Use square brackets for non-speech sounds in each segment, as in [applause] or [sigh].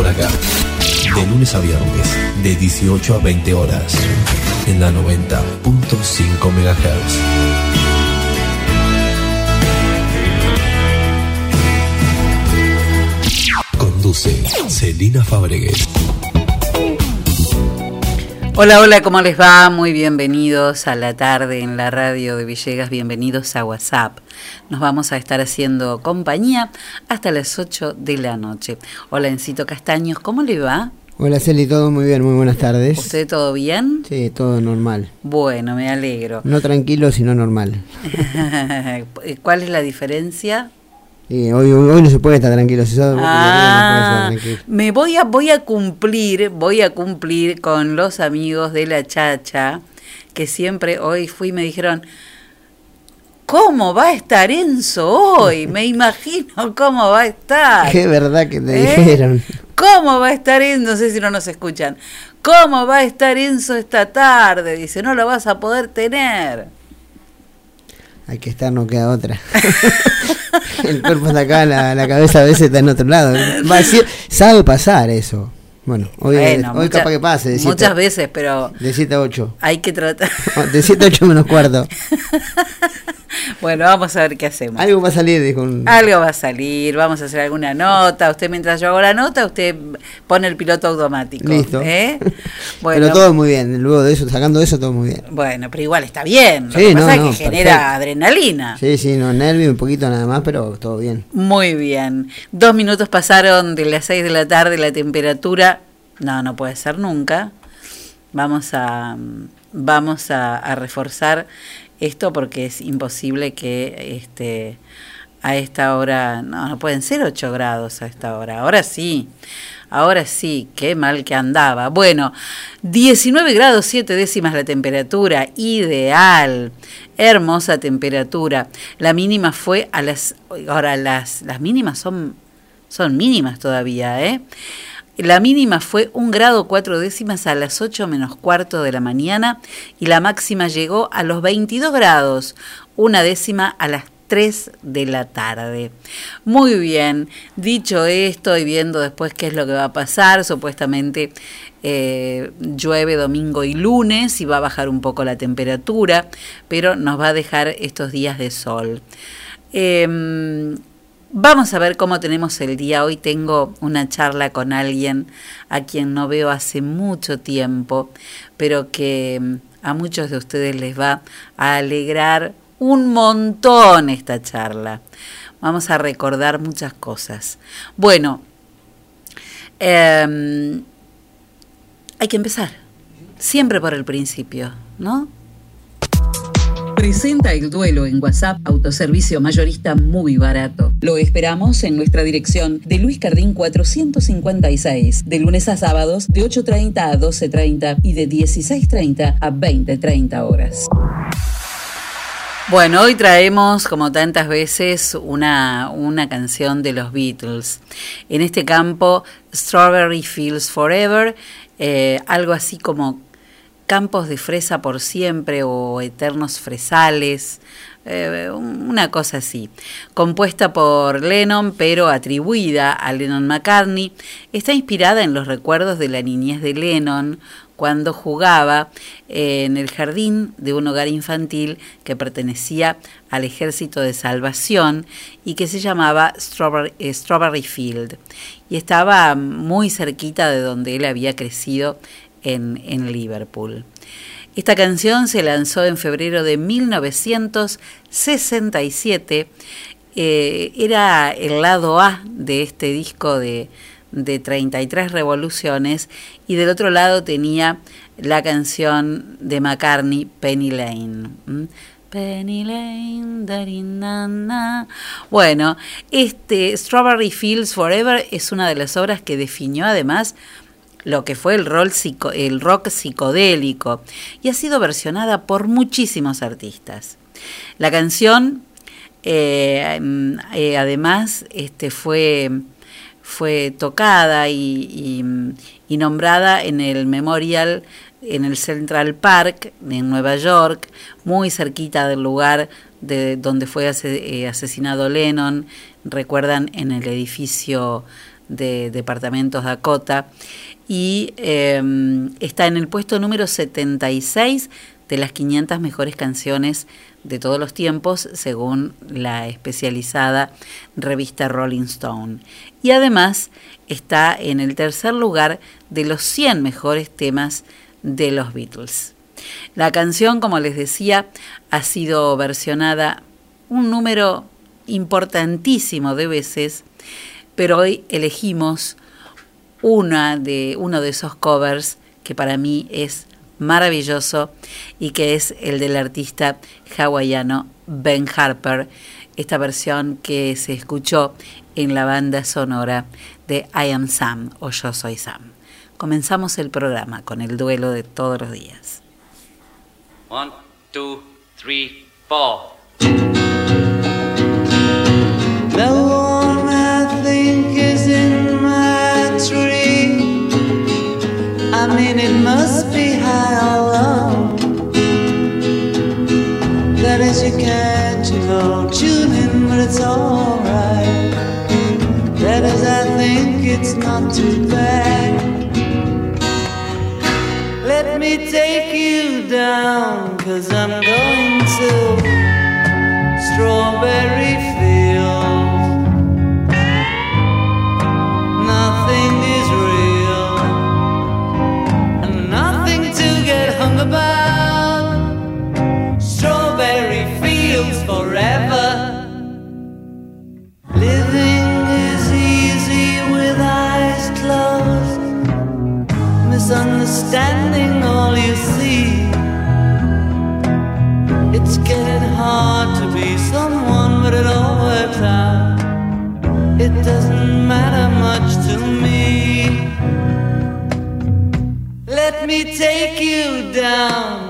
Por acá. De lunes a viernes, de 18 a 20 horas, en la 90.5 MHz. Conduce Celina Fabregues. Hola, hola, ¿cómo les va? Muy bienvenidos a la tarde en la radio de Villegas, bienvenidos a WhatsApp. Nos vamos a estar haciendo compañía hasta las 8 de la noche. Hola, Encito Castaños, ¿cómo le va? Hola Celi, todo muy bien, muy buenas tardes. ¿Usted todo bien? Sí, todo normal. Bueno, me alegro. No tranquilo, sino normal. [laughs] ¿Cuál es la diferencia? Y hoy, hoy, no se puede estar tranquilo, si Ah, no puede estar tranquilo. me voy a voy a cumplir, voy a cumplir con los amigos de la Chacha que siempre hoy fui y me dijeron ¿Cómo va a estar Enzo hoy? Me imagino cómo va a estar. Qué verdad que te ¿Eh? dijeron. ¿Cómo va a estar Enzo? No sé si no nos escuchan. ¿Cómo va a estar Enzo esta tarde? Dice, no lo vas a poder tener. Hay que estar, no queda otra. [laughs] El cuerpo está acá, la, la cabeza a veces está en otro lado. Va a decir, sabe pasar eso. Bueno, hoy, Bueno, hoy mucha- capaz que pase. De muchas siete- veces, pero De 7 a 8. hay que tratar. [laughs] De 7 a 8 menos cuarto. [laughs] bueno, vamos a ver qué hacemos. Algo va a salir, dijo un... Algo va a salir, vamos a hacer alguna nota. Usted mientras yo hago la nota, usted pone el piloto automático. Listo. ¿eh? Bueno, Pero todo muy bien. Luego de eso, sacando eso, todo muy bien. bueno, pero igual está bien. Lo Sí, que no, pasa no, es que genera adrenalina. Sí, sí, no, nervio un poquito nada más, pero todo bien. Muy bien. Dos minutos pasaron de las seis de la tarde, la temperatura. No, no puede ser nunca. Vamos a, vamos a, a reforzar esto porque es imposible que este, a esta hora. No, no pueden ser 8 grados a esta hora. Ahora sí. Ahora sí, qué mal que andaba. Bueno, 19 grados 7 décimas la temperatura, ideal, hermosa temperatura. La mínima fue a las, ahora las, las mínimas son, son mínimas todavía, ¿eh? La mínima fue un grado cuatro décimas a las 8 menos cuarto de la mañana y la máxima llegó a los 22 grados, una décima a las 3 de la tarde. Muy bien, dicho esto y viendo después qué es lo que va a pasar, supuestamente eh, llueve domingo y lunes y va a bajar un poco la temperatura, pero nos va a dejar estos días de sol. Em, vamos a ver cómo tenemos el día. Hoy tengo una charla con alguien a quien no veo hace mucho tiempo, pero que em, a muchos de ustedes les va a alegrar un montón esta charla. Vamos a recordar muchas cosas. Bueno, em, hay que empezar. Siempre por el principio, ¿no? Presenta el duelo en WhatsApp, autoservicio mayorista muy barato. Lo esperamos en nuestra dirección de Luis Cardín 456, de lunes a sábados de 8.30 a 12.30 y de 16.30 a 20.30 horas. Bueno, hoy traemos, como tantas veces, una, una canción de los Beatles. En este campo, Strawberry Fields Forever, eh, algo así como campos de fresa por siempre o eternos fresales, eh, una cosa así. Compuesta por Lennon, pero atribuida a Lennon McCartney, está inspirada en los recuerdos de la niñez de Lennon cuando jugaba en el jardín de un hogar infantil que pertenecía al Ejército de Salvación y que se llamaba Strawberry, eh, Strawberry Field. Y estaba muy cerquita de donde él había crecido en, Liverpool. Esta canción se lanzó en febrero de 1967. Eh, era el lado A de este disco de, de 33 revoluciones y del otro lado tenía la canción de McCartney, Penny Lane. Penny Lane, darinana. Bueno, este Strawberry Fields Forever es una de las obras que definió además lo que fue el, rol el rock psicodélico y ha sido versionada por muchísimos artistas. La canción, eh, eh, además, este, fue fue tocada y, nombrada en el Memorial en el Central Park en Nueva York, muy cerquita del lugar de donde fue eh, asesinado Lennon, recuerdan en el edificio de departamentos Dakota, y em, está en el puesto número 76 de las 500 mejores canciones de todos los tiempos, según la especializada revista Rolling Stone. Y además está en el tercer lugar de los 100 mejores temas de los Beatles. La canción, como les decía, ha sido versionada un número importantísimo de veces, pero hoy elegimos una de, uno de esos covers que para mí es maravilloso y que es el del artista hawaiano Ben Harper, esta versión que se escuchó en la banda sonora de I Am Sam o Yo Soy Sam. Comenzamos el programa con el duelo de todos los días. One, two, three, four. It's alright. That is, I think it's not too bad. Let me take you down, cause I'm misunderstanding all you see. It's getting hard to be someone, but it all works out. It doesn't matter much to me. Let me take you down,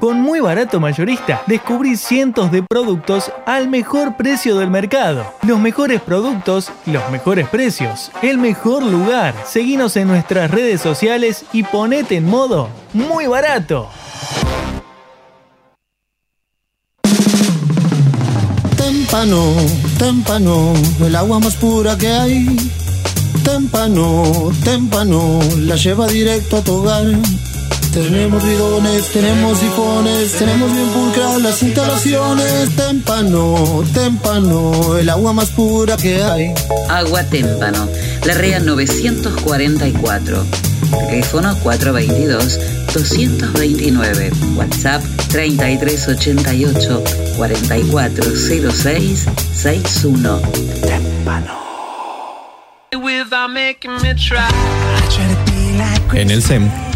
Con Muy Barato Mayorista descubrí cientos de productos al mejor precio del mercado. Los mejores productos, los mejores precios, el mejor lugar. Seguinos en nuestras redes sociales y ponete en modo Muy Barato. Témpano, témpano, el agua más pura que hay. Témpano, témpano, la lleva directo a tu hogar. Tenemos bidones, tenemos sifones, tenemos bien pulcras las instalaciones. Témpano, témpano, el agua más pura que hay. Agua Témpano, la REA 944. Teléfono 422-229. WhatsApp 3388 4406 61. En el SEM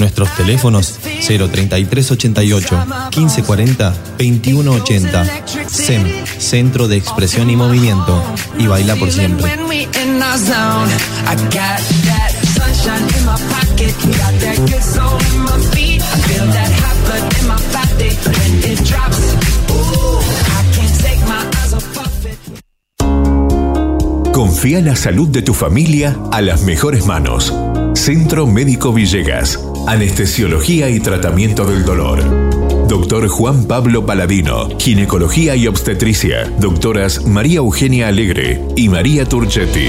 Nuestros teléfonos 03388 1540 2180. SEM, Centro de Expresión y Movimiento. Y baila por siempre. Confía la salud de tu familia a las mejores manos. Centro Médico Villegas. Anestesiología y tratamiento del dolor. Doctor Juan Pablo Paladino, Ginecología y Obstetricia. Doctoras María Eugenia Alegre y María Turchetti.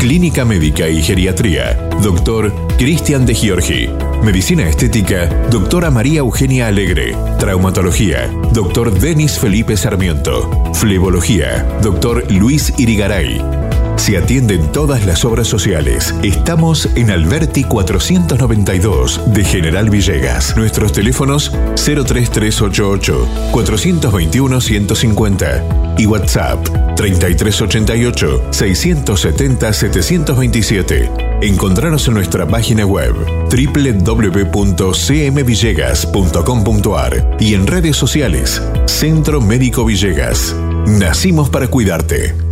Clínica Médica y Geriatría. Doctor Cristian de Giorgi. Medicina Estética. Doctora María Eugenia Alegre. Traumatología. Doctor Denis Felipe Sarmiento. Flebología. Doctor Luis Irigaray. Se atienden todas las obras sociales. Estamos en Alberti 492 de General Villegas. Nuestros teléfonos 03388 421 150 y WhatsApp 3388 670 727. Encontraros en nuestra página web www.cmvillegas.com.ar y en redes sociales Centro Médico Villegas. Nacimos para cuidarte.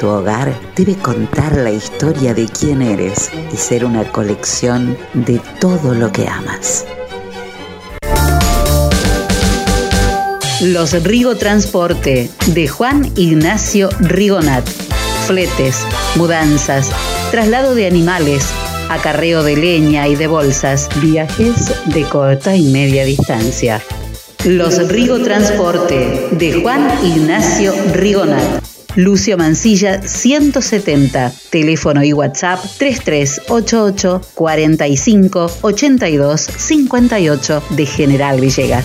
Tu hogar debe contar la historia de quién eres y ser una colección de todo lo que amas. Los Rigo Transporte de Juan Ignacio Rigonat. Fletes, mudanzas, traslado de animales, acarreo de leña y de bolsas, viajes de corta y media distancia. Los Rigo Transporte de Juan Ignacio Rigonat. Lucio Mancilla 170, teléfono y WhatsApp 3388 45 82 58 de General Villegas.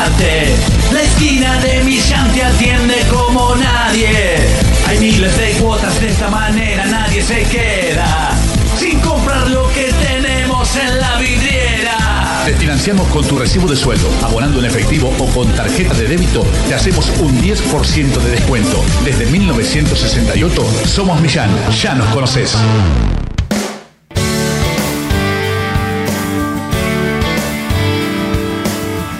La esquina de Millán te atiende como nadie. Hay miles de cuotas de esta manera, nadie se queda sin comprar lo que tenemos en la vidriera. Te financiamos con tu recibo de sueldo, abonando en efectivo o con tarjeta de débito, te hacemos un 10% de descuento. Desde 1968 somos Millán, ya nos conoces.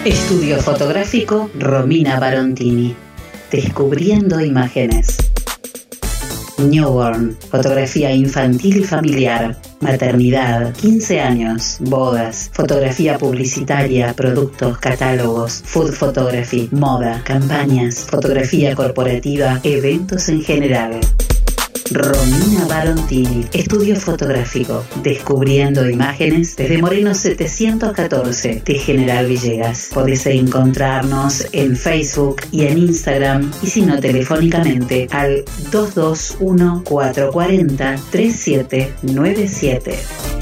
Estudio fotográfico Romina Barontini. Descubriendo imágenes. Newborn, fotografía infantil y familiar, maternidad, 15 años, bodas, fotografía publicitaria, productos, catálogos, food photography, moda, campañas, fotografía corporativa, eventos en general. Romina Barontini, estudio fotográfico, descubriendo imágenes desde Moreno 714 de General Villegas. Podés encontrarnos en Facebook y en Instagram y si no telefónicamente al 221 440 3797.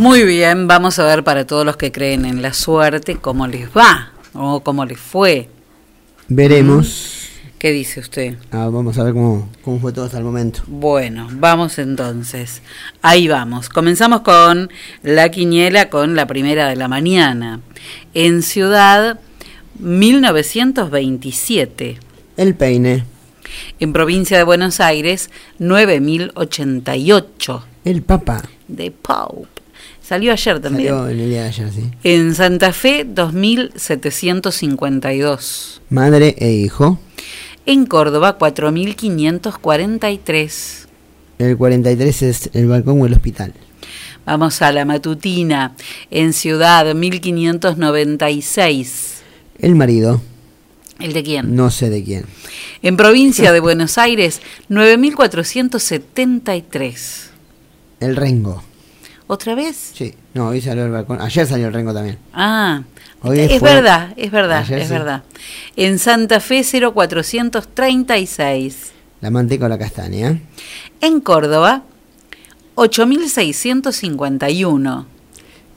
Muy bien, vamos a ver para todos los que creen en la suerte cómo les va o cómo les fue. Veremos. ¿Qué dice usted? Ah, vamos a ver cómo, cómo fue todo hasta el momento. Bueno, vamos entonces. Ahí vamos. Comenzamos con la quiniela con la primera de la mañana. En Ciudad 1927. El peine. En provincia de Buenos Aires 9088. El Papa. De Pope. Salió ayer también. Salió en el día de ayer, sí. En Santa Fe 2752. Madre e hijo. En Córdoba 4543. El 43 es el balcón o el hospital. Vamos a la matutina. En Ciudad 1596. El marido. ¿El de quién? No sé de quién. En provincia de Buenos Aires 9473. El rengo. ¿Otra vez? Sí. No, hoy salió el balcón. Ayer salió el rengo también. Ah, Hoy es fue- verdad, es verdad, Ayer es sí. verdad. En Santa Fe 0436. La manteca o la castaña. En Córdoba 8651.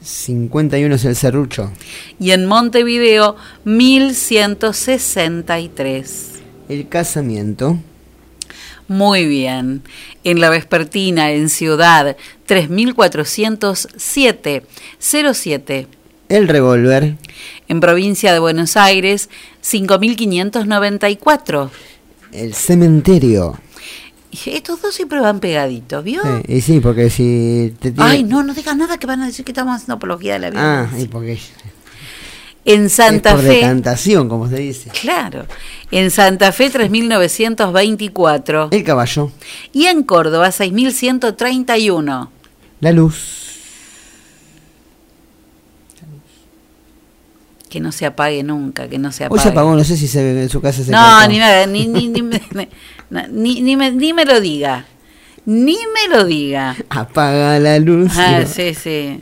51 es el serrucho. Y en Montevideo 1163. El casamiento. Muy bien. En la vespertina, en Ciudad 3407 07. El revólver. En provincia de Buenos Aires 5594. El cementerio. Estos dos siempre van pegaditos, ¿vio? Sí, y sí, porque si te tiene- Ay, no, no digas nada que van a decir que estamos haciendo apología de la Ah, violencia. y porque En Santa es por Fe. decantación, como se dice. Claro. En Santa Fe 3924. El caballo. Y en Córdoba 6131. La luz. Que no se apague nunca, que no se Hoy apague. se apagó, no sé si se ve en su casa se No, ni me, ni, ni, ni, me- [laughs] no, ni, ni me, ni me lo diga. Ni me lo diga. [laughs] Apaga la luz. Ah, sí, sí.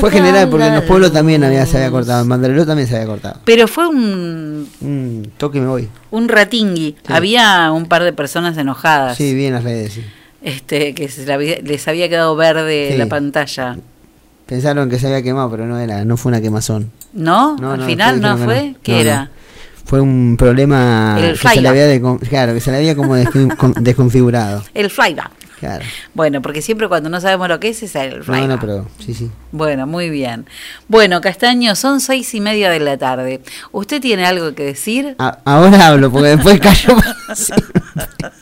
Fue general porque en los pueblos también había, se había cortado. En Mandareló también se había cortado. Pero fue un, Mm, toque me voy. un ratingui. Había un par de personas enojadas. Sí, vi en las redes. sí. Este, que se la había- les había quedado verde Sí. la pantalla. Pensaron que se había quemado, pero no era, no fue una quemazón. ¿No? No, Al no, final no que fue. no. ¿Qué era? Fue un problema El que se le había claro, que se le había como descon- [laughs] con- desconfigurado. El flyback. Claro. Bueno, porque siempre cuando no sabemos lo que es, es el No, flyback. no, pero sí, sí. Bueno, muy bien. Bueno, Castaño, son seis y media de la tarde. ¿Usted tiene algo que decir? A- ahora hablo, porque después [laughs] callo. [laughs]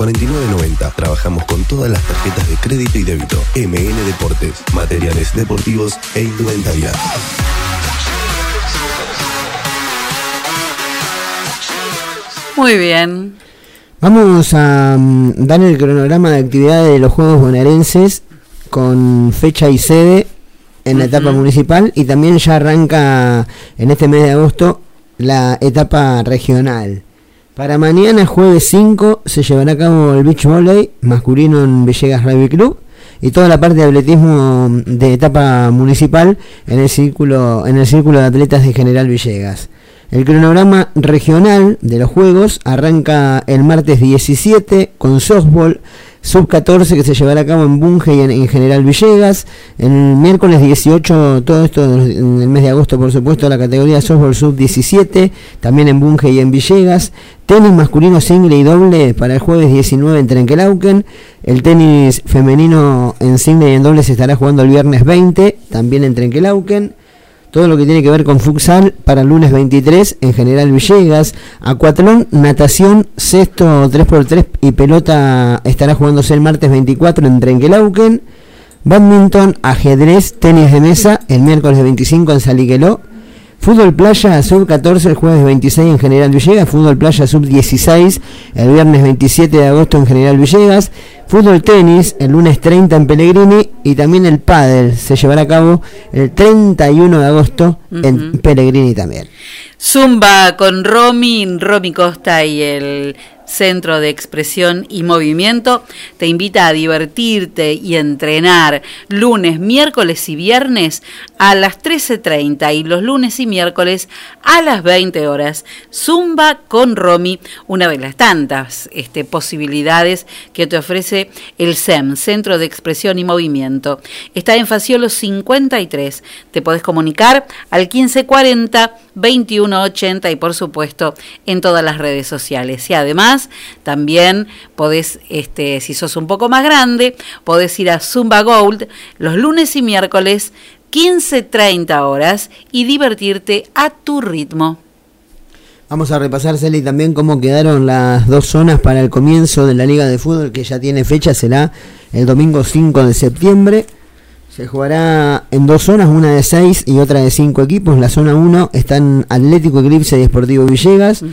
4990. Trabajamos con todas las tarjetas de crédito y débito. MN Deportes, materiales deportivos e indumentaria. Muy bien. Vamos a mm, dar el cronograma de actividades de los Juegos Bonaerenses con fecha y sede en la etapa municipal y también ya arranca en este mes de agosto la etapa regional. Para mañana, jueves 5, se llevará a cabo el beach volley masculino en Villegas Rugby Club y toda la parte de atletismo de etapa municipal en el círculo en el círculo de atletas de General Villegas. El cronograma regional de los Juegos arranca el martes 17 con softball, sub 14 que se llevará a cabo en Bunge y en, en General Villegas. El miércoles 18, todo esto en el mes de agosto, por supuesto, la categoría softball sub 17, también en Bunge y en Villegas. Tenis masculino single y doble para el jueves 19 en Trenquelauquen. El tenis femenino en single y en doble se estará jugando el viernes 20, también en Trenquelauquen todo lo que tiene que ver con futsal para lunes 23 en General Villegas, acuatlón, natación, sexto 3x3 y pelota estará jugándose el martes 24 en Trenquelauquen, badminton, ajedrez, tenis de mesa el miércoles 25 en Saliqueló, Fútbol Playa Sub 14 el jueves 26 en General Villegas, Fútbol Playa Sub 16 el viernes 27 de agosto en General Villegas, Fútbol Tenis el lunes 30 en Pellegrini. Y también el Pádel se llevará a cabo el 31 de agosto en Pellegrini también. Zumba con Romy, Romy Costa y el Centro de Expresión y Movimiento te invita a divertirte y entrenar lunes, miércoles y viernes a las 13.30 y los lunes y miércoles a las 20 horas. Zumba con Romy, una de las tantas este, posibilidades que te ofrece el SEM, Centro de Expresión y Movimiento. Está en Faciolo 53. Te podés comunicar al 1540 2180 y por supuesto en todas las redes sociales. Y además también podés, este, si sos un poco más grande, podés ir a Zumba Gold los lunes y miércoles 15-30 horas y divertirte a tu ritmo. Vamos a repasar, Celi, también cómo quedaron las dos zonas para el comienzo de la Liga de Fútbol, que ya tiene fecha, será el domingo 5 de septiembre. Se jugará en dos zonas, una de seis y otra de cinco equipos. La zona 1 están Atlético Eclipse y Deportivo Villegas,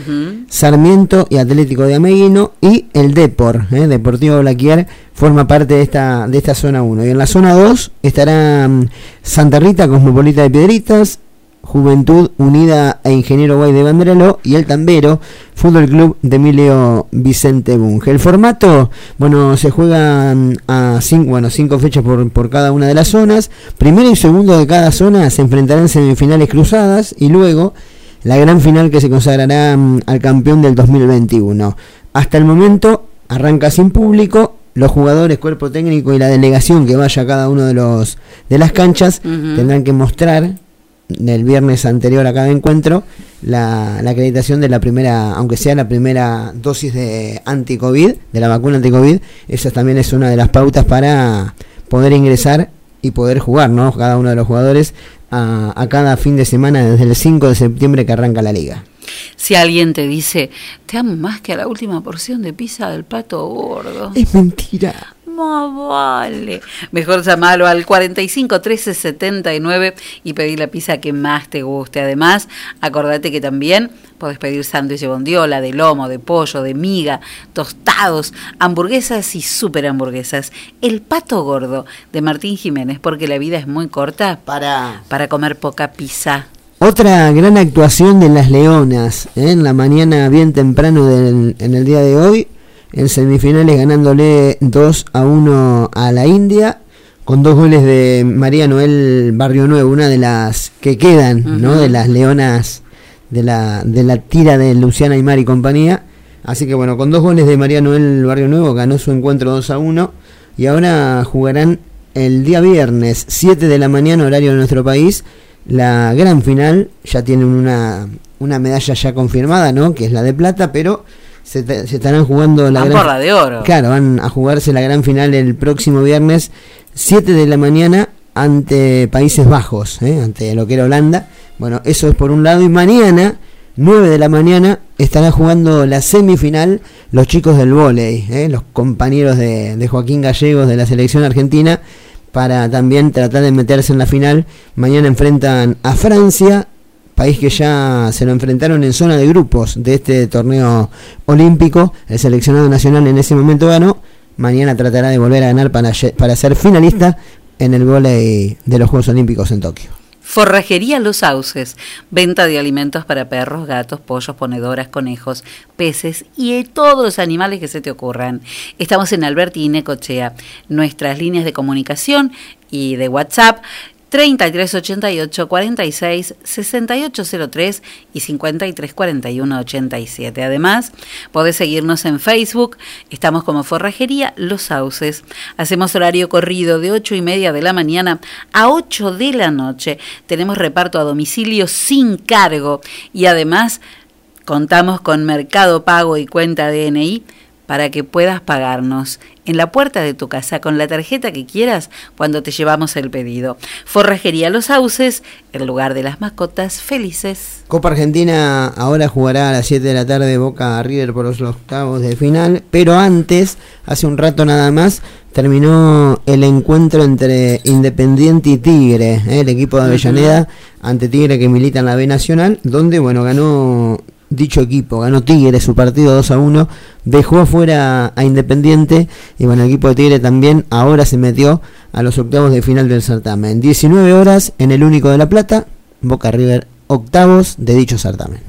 Sarmiento y Atlético de Ameguino y el Depor, ¿eh? Deportivo Blaquier, forma parte de esta, de esta zona 1. Y en la zona 2 estará mm, Santa Rita, Cosmopolita de Piedritas, Juventud Unida e Ingeniero Guay de Banderelo y el Tambero, Fútbol Club de Emilio Vicente Bunge. El formato, bueno, se juegan a cinco, bueno, cinco fechas por, por cada una de las zonas. Primero y segundo de cada zona se enfrentarán en semifinales cruzadas y luego la gran final que se consagrará mm, al campeón del 2021. Hasta el momento arranca sin público. Los jugadores, cuerpo técnico y la delegación que vaya a cada uno de los de las canchas tendrán que mostrar del viernes anterior a cada encuentro la, la acreditación de la primera, aunque sea la primera dosis de anti-COVID, de la vacuna anti-COVID, esa también es una de las pautas para poder ingresar y poder jugar, ¿no? Cada uno de los jugadores a, a cada fin de semana desde el 5 de septiembre que arranca la liga. Si alguien te dice, te amo más que a la última porción de pizza del pato gordo. Es mentira. Más vale. Mejor llamarlo al 45 13 79 y pedir la pizza que más te guste. Además, acordate que también podés pedir sándwich de bondiola, de lomo, de pollo, de miga, tostados, hamburguesas y super hamburguesas. El pato gordo de Martín Jiménez, porque la vida es muy corta para, para comer poca pizza. Otra gran actuación de las Leonas, ¿eh? en la mañana bien temprano del, en el día de hoy, en semifinales ganándole 2 a 1 a la India, con dos goles de María Noel Barrio Nuevo, una de las que quedan, ¿no? De las Leonas de la, de la tira de Luciana Aymar y compañía. Así que bueno, con dos goles de María Noel Barrio Nuevo ganó su encuentro 2 a 1 y ahora jugarán el día viernes 7 de la mañana horario de nuestro país la gran final, ya tienen una, una medalla ya confirmada, ¿no? Que es la de plata, pero se, estarán jugando la Van gran por la de oro. Claro, van a jugarse la gran final el próximo viernes 7 de la mañana ante Países Bajos, ¿eh? ante lo que era Holanda. Bueno, eso es por un lado y mañana 9 de la mañana estará jugando la semifinal los chicos del vóley, ¿eh? los compañeros de, de Joaquín Gallegos de la selección argentina para también tratar de meterse en la final. Mañana enfrentan a Francia, país que ya se lo enfrentaron en zona de grupos de este torneo olímpico. El seleccionado nacional en ese momento ganó. Mañana tratará de volver a ganar para, para ser finalista en el vóley de los Juegos Olímpicos en Tokio. Forrajería Los Sauces, venta de alimentos para perros, gatos, pollos, ponedoras, conejos, peces y de todos los animales que se te ocurran. Estamos en Alberti y. Nuestras líneas de comunicación y de WhatsApp 3388 46 6803 y 5341 87. Además, podés seguirnos en Facebook, estamos como Forrajería Los Sauces. Hacemos horario corrido de 8 y media de la mañana a 8 de la noche. Tenemos reparto a domicilio sin cargo y además contamos con Mercado Pago y cuenta DNI para que puedas pagarnos en la puerta de tu casa con la tarjeta que quieras cuando te llevamos el pedido. Forrajería Los Sauces, el lugar de las mascotas felices. Copa Argentina ahora jugará a las 7 de la tarde Boca a River por los octavos de final, pero antes, hace un rato nada más, terminó el encuentro entre Independiente y Tigre, ¿eh? el equipo de Avellaneda ante Tigre que milita en la B Nacional, donde bueno ganó dicho equipo, ganó Tigre su partido 2 a 1, dejó afuera a Independiente y bueno, el equipo de Tigre también ahora se metió a los octavos de final del certamen. 19 horas en el único de La Plata, Boca River octavos de dicho certamen.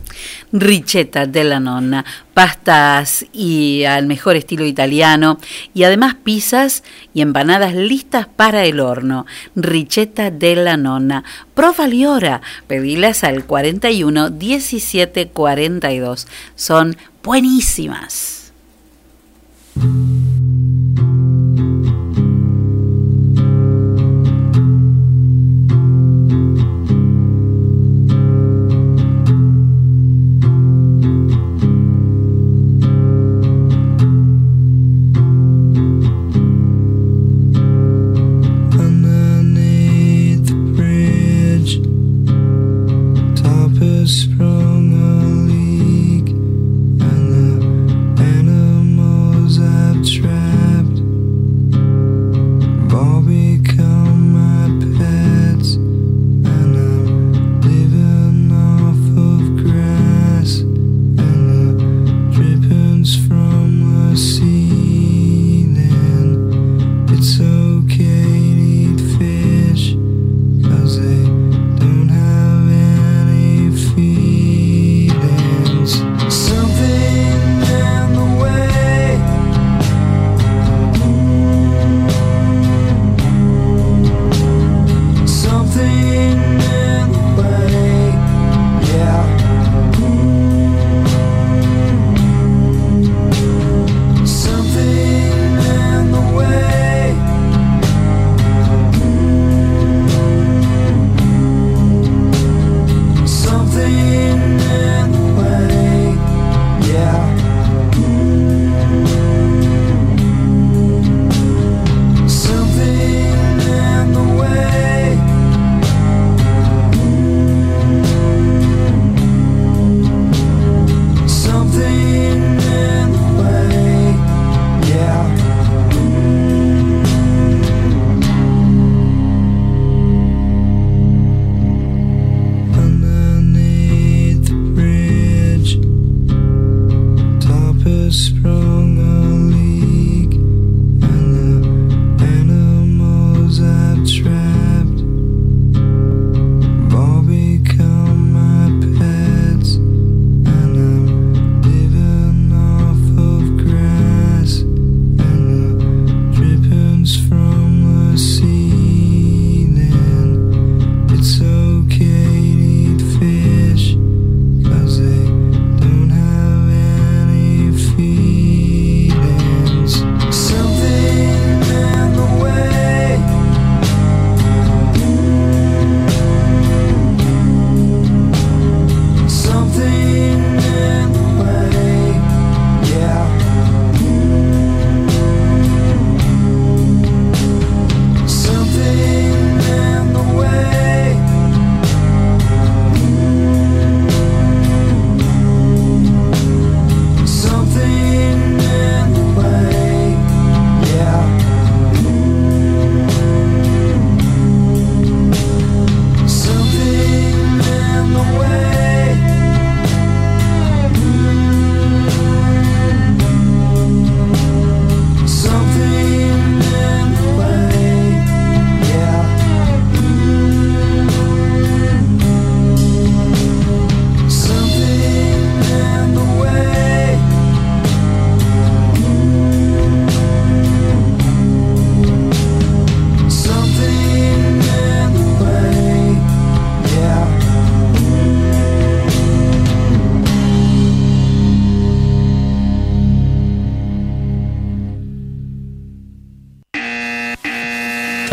Richetta de la nonna, pastas y al mejor estilo italiano y además pizzas y empanadas listas para el horno. Richetta de la nonna. Próbale ahora, pedilas al 41 17 42. Son buenísimas.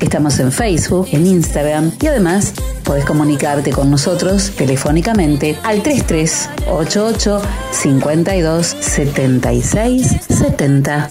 Estamos en Facebook, en Instagram y además podés comunicarte con nosotros telefónicamente al 3388 52 76 70.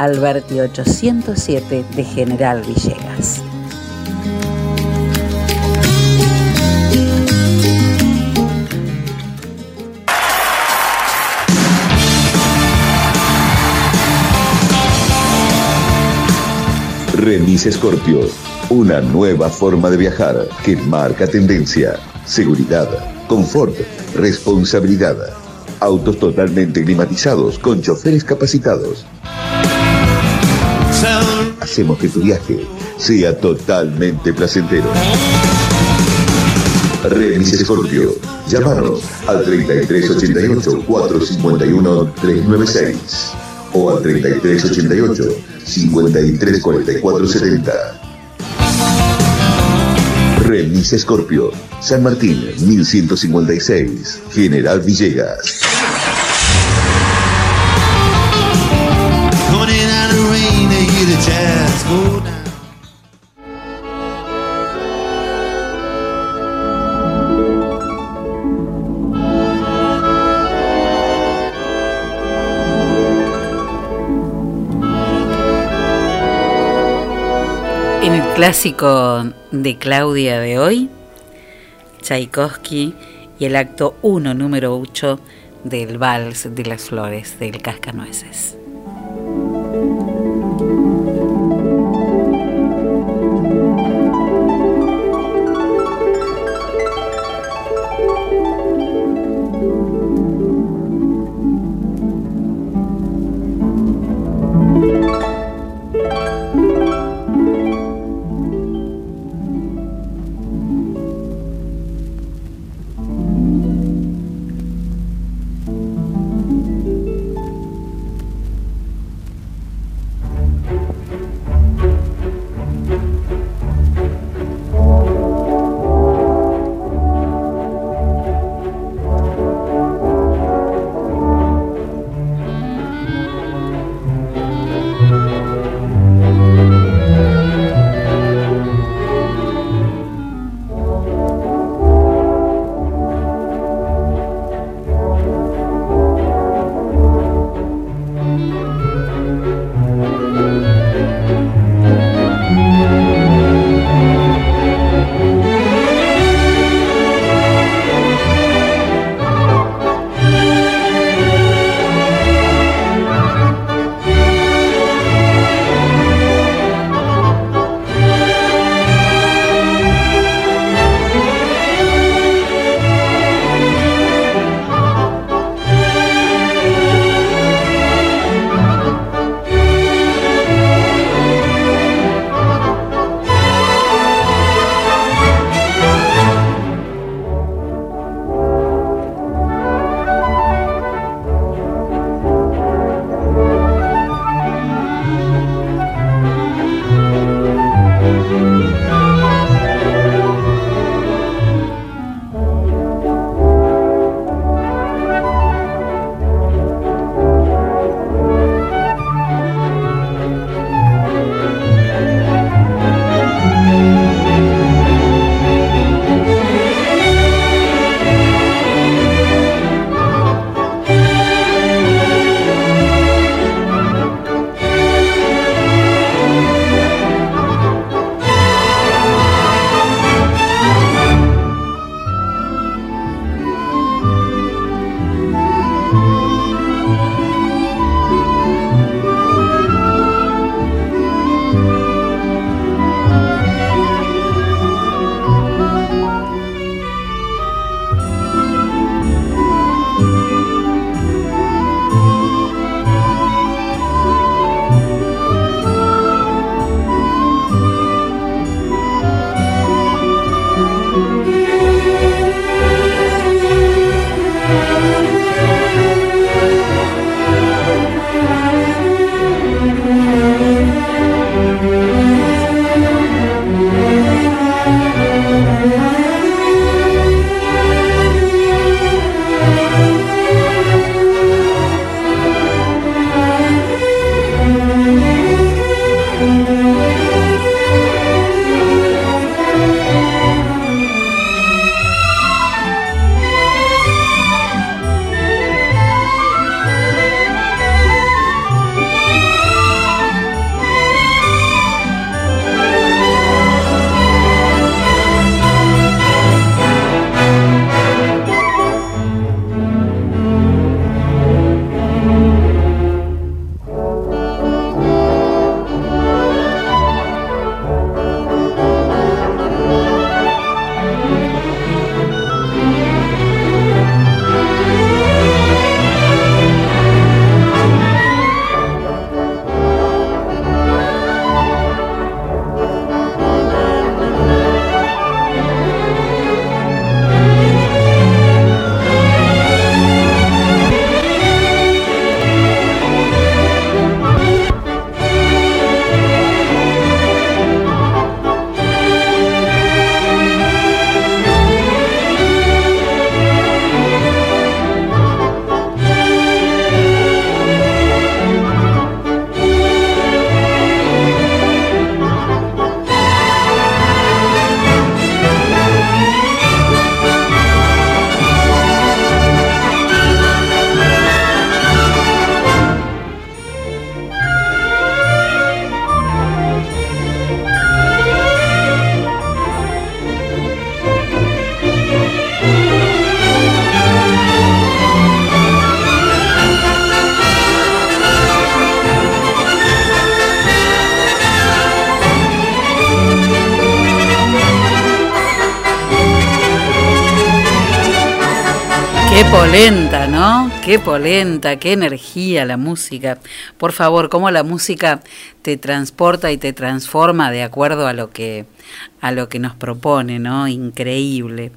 Alberti 807 de General Villegas. Remis Scorpio, una nueva forma de viajar que marca tendencia, seguridad, confort, responsabilidad. Autos totalmente climatizados con choferes capacitados Hacemos que tu viaje sea totalmente placentero. Remis Scorpio. Llámanos al 3388 451 396 o al 3388 534470. Remis Scorpio. San Martín 1156. General Villegas. En el clásico de Claudia de hoy, Tchaikovsky y el acto 1, número 8 del Vals de las Flores del Cascanueces. Qué polenta, qué energía la música. Por favor, cómo la música te transporta y te transforma de acuerdo a lo que a lo que nos propone, ¿no? Increíble.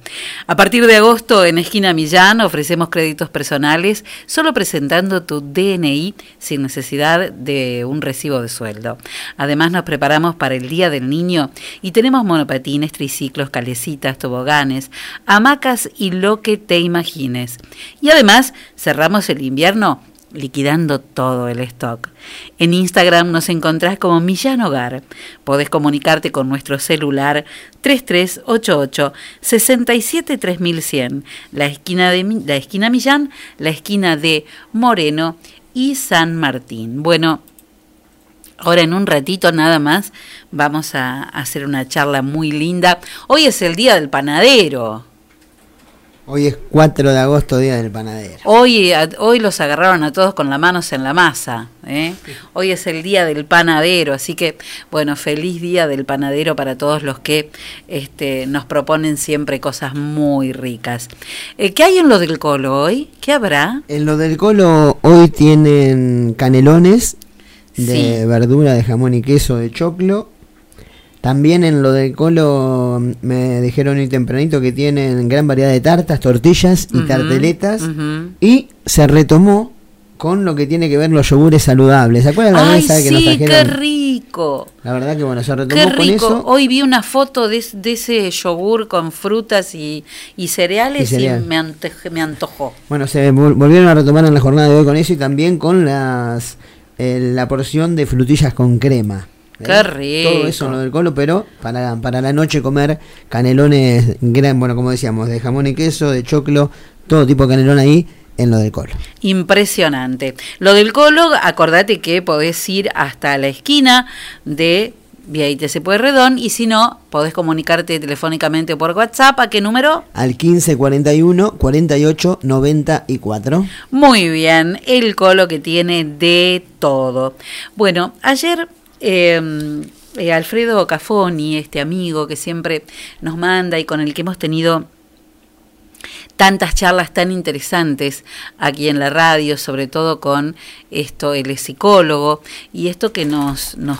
A partir de agosto en Esquina Millán ofrecemos créditos personales solo presentando tu DNI sin necesidad de un recibo de sueldo. Además nos preparamos para el Día del Niño y tenemos monopatines, triciclos, calecitas, toboganes, hamacas y lo que te imagines. Y además cerramos el invierno liquidando todo el stock. En Instagram nos encontrás como Millán Hogar. Podés comunicarte con nuestro celular 3388 673 la esquina de la esquina Millán, la esquina de Moreno y San Martín. Bueno, Ahora en un ratito nada más vamos a hacer una charla muy linda. Hoy es el día del panadero. Hoy es 4 de agosto, Día del Panadero. Hoy, a- hoy los agarraron a todos con las manos en la masa. ¿eh? Hoy es el día del panadero, así que bueno, feliz día del panadero para todos los que este, nos proponen siempre cosas muy ricas. Eh, ¿Qué hay en lo del colo hoy? ¿Qué habrá? En lo del colo hoy tienen canelones de Sí. verdura, de jamón y queso, de choclo. También en lo del colo mm, me dijeron hoy tempranito que tienen gran variedad de tartas, tortillas y tarteletas. Y se retomó con lo que tiene que ver los yogures saludables. ¿Se acuerdan la Ay, mesa que nos sí, qué trajeron? rico. La verdad que bueno, se retomó Qué con rico. eso. Hoy vi una foto de, es- de ese yogur con frutas y, y cereales y, me, ante- me antojó. Bueno, se vol- volvieron a retomar en la jornada de hoy con eso y también con las eh, la porción de frutillas con crema. ¿Eh? Qué rico. Todo eso en lo del colo, pero para, para la noche comer canelones, gran, bueno, como decíamos, de jamón y queso, de choclo, todo tipo de canelón ahí en lo del colo. Impresionante. Lo del colo, acordate que podés ir hasta la esquina de Vía ITC Pueyrredón y si no, podés comunicarte telefónicamente por WhatsApp. ¿A qué número? Al 1541 48 94. Muy bien, el colo que tiene de todo. Bueno, ayer eh, eh, Alfredo Cafoni, este amigo que siempre nos manda y con el que hemos tenido tantas charlas tan interesantes aquí en la radio, sobre todo con esto, es psicólogo, y esto que nos, nos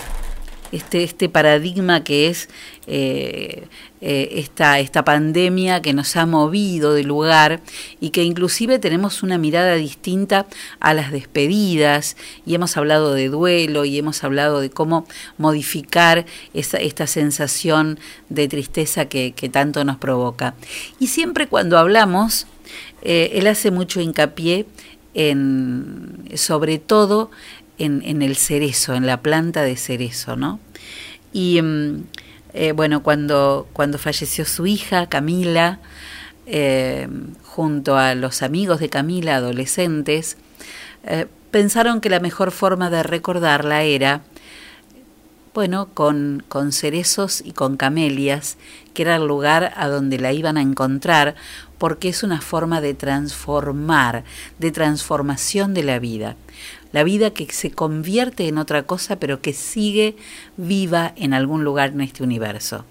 este, este paradigma que es eh, eh, esta, esta pandemia que nos ha movido de lugar y que inclusive tenemos una mirada distinta a las despedidas y hemos hablado de duelo y hemos hablado de cómo modificar esa, esta sensación de tristeza que, tanto nos provoca. Y siempre cuando hablamos, eh, él hace mucho hincapié en, sobre todo, en, el cerezo, en la planta de cerezo, ¿no? Y mm, eh, bueno, cuando, cuando falleció su hija, Camila, eh, junto a los amigos de Camila, adolescentes, eh, pensaron que la mejor forma de recordarla era, bueno, con, con cerezos y con camelias, que era el lugar a donde la iban a encontrar, porque es una forma de transformar, de transformación de la vida la vida que se convierte en otra cosa, pero que sigue viva en algún lugar en este universo.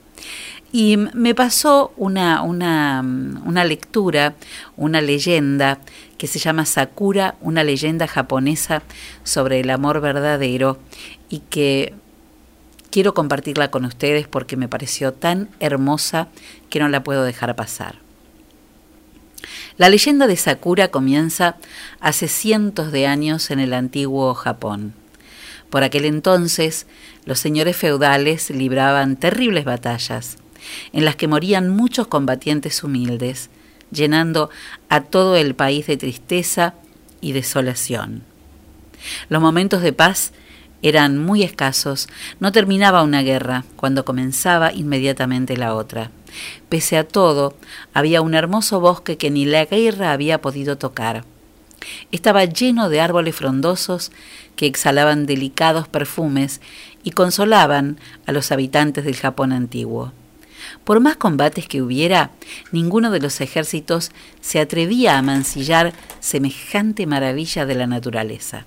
Y me pasó una, una, una, lectura, una leyenda que se llama Sakura, una leyenda japonesa sobre el amor verdadero y que quiero compartirla con ustedes porque me pareció tan hermosa que no la puedo dejar pasar. La leyenda de Sakura comienza hace cientos de años en el antiguo Japón. Por aquel entonces, los señores feudales libraban terribles batallas, en las que morían muchos combatientes humildes, llenando a todo el país de tristeza y desolación. Los momentos de paz eran muy escasos, no terminaba una guerra cuando comenzaba inmediatamente la otra. Pese a todo, había un hermoso bosque que ni la guerra había podido tocar. Estaba lleno de árboles frondosos que exhalaban delicados perfumes y consolaban a los habitantes del Japón antiguo. Por más combates que hubiera, ninguno de los ejércitos se atrevía a mancillar semejante maravilla de la naturaleza.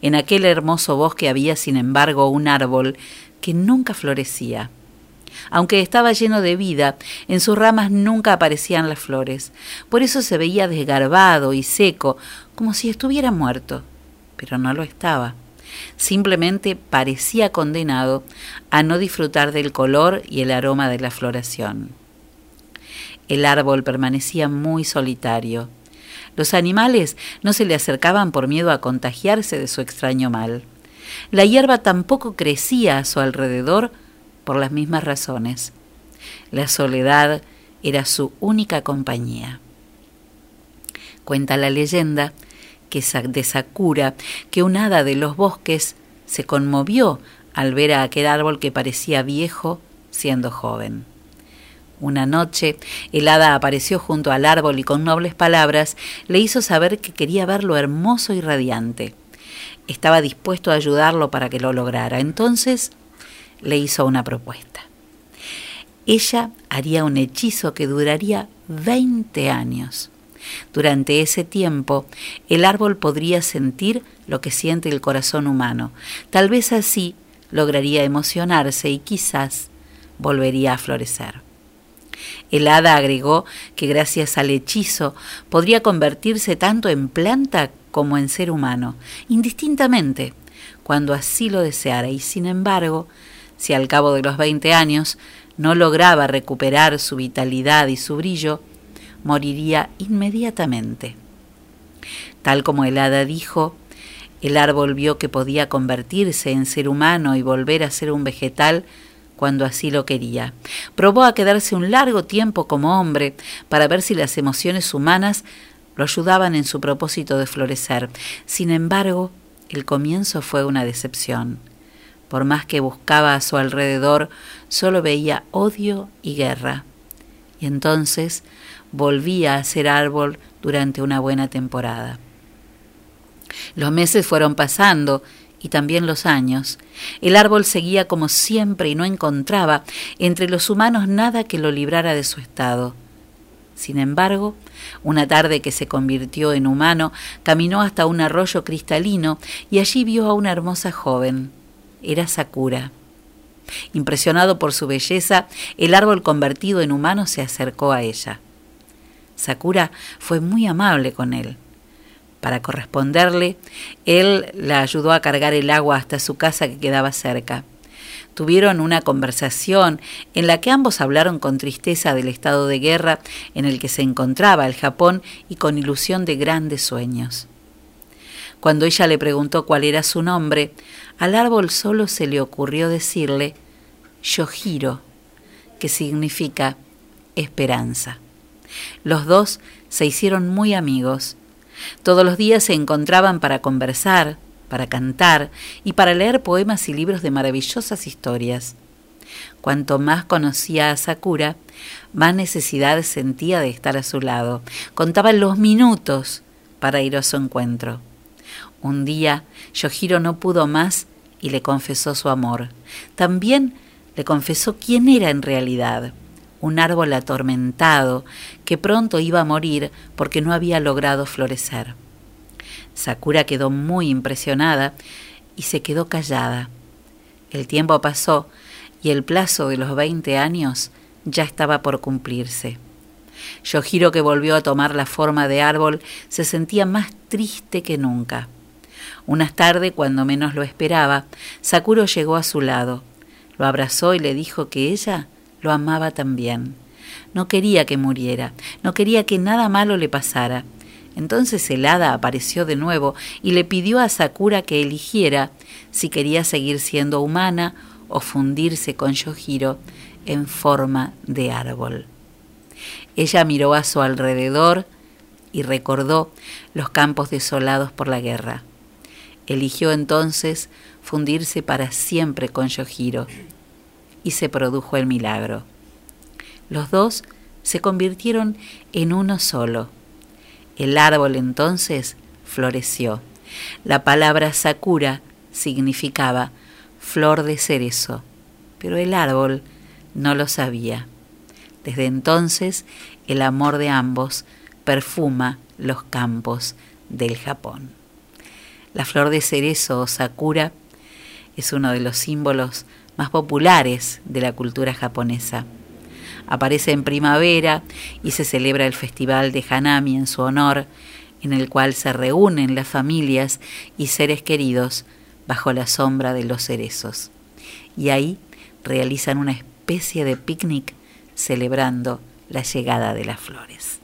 En aquel hermoso bosque había, sin embargo, un árbol que nunca florecía. Aunque estaba lleno de vida, en sus ramas nunca aparecían las flores. Por eso se veía desgarbado y seco, como si estuviera muerto. Pero no lo estaba. Simplemente parecía condenado a no disfrutar del color y el aroma de la floración. El árbol permanecía muy solitario. Los animales no se le acercaban por miedo a contagiarse de su extraño mal. La hierba tampoco crecía a su alrededor por las mismas razones. La soledad era su única compañía. Cuenta la leyenda que de Sakura que un hada de los bosques se conmovió al ver a aquel árbol que parecía viejo siendo joven. Una noche el hada apareció junto al árbol y con nobles palabras le hizo saber que quería verlo hermoso y radiante. Estaba dispuesto a ayudarlo para que lo lograra. Entonces le hizo una propuesta. Ella haría un hechizo que duraría 20 años. Durante ese tiempo, el árbol podría sentir lo que siente el corazón humano. Tal vez así lograría emocionarse y quizás volvería a florecer. El hada agregó que gracias al hechizo podría convertirse tanto en planta como en ser humano, indistintamente, cuando así lo deseara, y sin embargo, si al cabo de los 20 años no lograba recuperar su vitalidad y su brillo, moriría inmediatamente. Tal como el hada dijo, el árbol vio que podía convertirse en ser humano y volver a ser un vegetal cuando así lo quería. Probó a quedarse un largo tiempo como hombre para ver si las emociones humanas lo ayudaban en su propósito de florecer. Sin embargo, el comienzo fue una decepción. Por más que buscaba a su alrededor, solo veía odio y guerra. Y entonces volvía a ser árbol durante una buena temporada. Los meses fueron pasando y también los años. El árbol seguía como siempre y no encontraba entre los humanos nada que lo librara de su estado. Sin embargo, una tarde que se convirtió en humano, caminó hasta un arroyo cristalino y allí vio a una hermosa joven. Era Sakura. Impresionado por su belleza, el árbol convertido en humano se acercó a ella. Sakura fue muy amable con él. Para corresponderle, él la ayudó a cargar el agua hasta su casa que quedaba cerca. Tuvieron una conversación en la que ambos hablaron con tristeza del estado de guerra en el que se encontraba el Japón y con ilusión de grandes sueños. Cuando ella le preguntó cuál era su nombre, al árbol solo se le ocurrió decirle Yohiro, que significa esperanza. Los dos se hicieron muy amigos todos los días se encontraban para conversar, para cantar y para leer poemas y libros de maravillosas historias. Cuanto más conocía a Sakura, más necesidad sentía de estar a su lado. Contaba los minutos para ir a su encuentro. Un día, Yohiro no pudo más y le confesó su amor. También le confesó quién era en realidad un árbol atormentado que pronto iba a morir porque no había logrado florecer. Sakura quedó muy impresionada y se quedó callada. El tiempo pasó y el plazo de los veinte años ya estaba por cumplirse. Yohiro, que volvió a tomar la forma de árbol, se sentía más triste que nunca. Una tarde, cuando menos lo esperaba, Sakura llegó a su lado, lo abrazó y le dijo que ella lo amaba también. No quería que muriera, no quería que nada malo le pasara. Entonces el hada apareció de nuevo y le pidió a Sakura que eligiera si quería seguir siendo humana o fundirse con Yohiro en forma de árbol. Ella miró a su alrededor y recordó los campos desolados por la guerra. Eligió entonces fundirse para siempre con Yohiro y se produjo el milagro. Los dos se convirtieron en uno solo. El árbol entonces floreció. La palabra Sakura significaba flor de cerezo, pero el árbol no lo sabía. Desde entonces el amor de ambos perfuma los campos del Japón. La flor de cerezo o sakura es uno de los símbolos más populares de la cultura japonesa. Aparece en primavera y se celebra el festival de Hanami en su honor, en el cual se reúnen las familias y seres queridos bajo la sombra de los cerezos. Y ahí realizan una especie de picnic celebrando la llegada de las flores.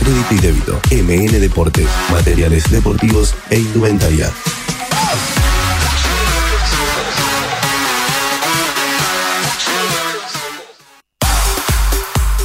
crédito y débito. MN Deportes, materiales deportivos e indumentaria.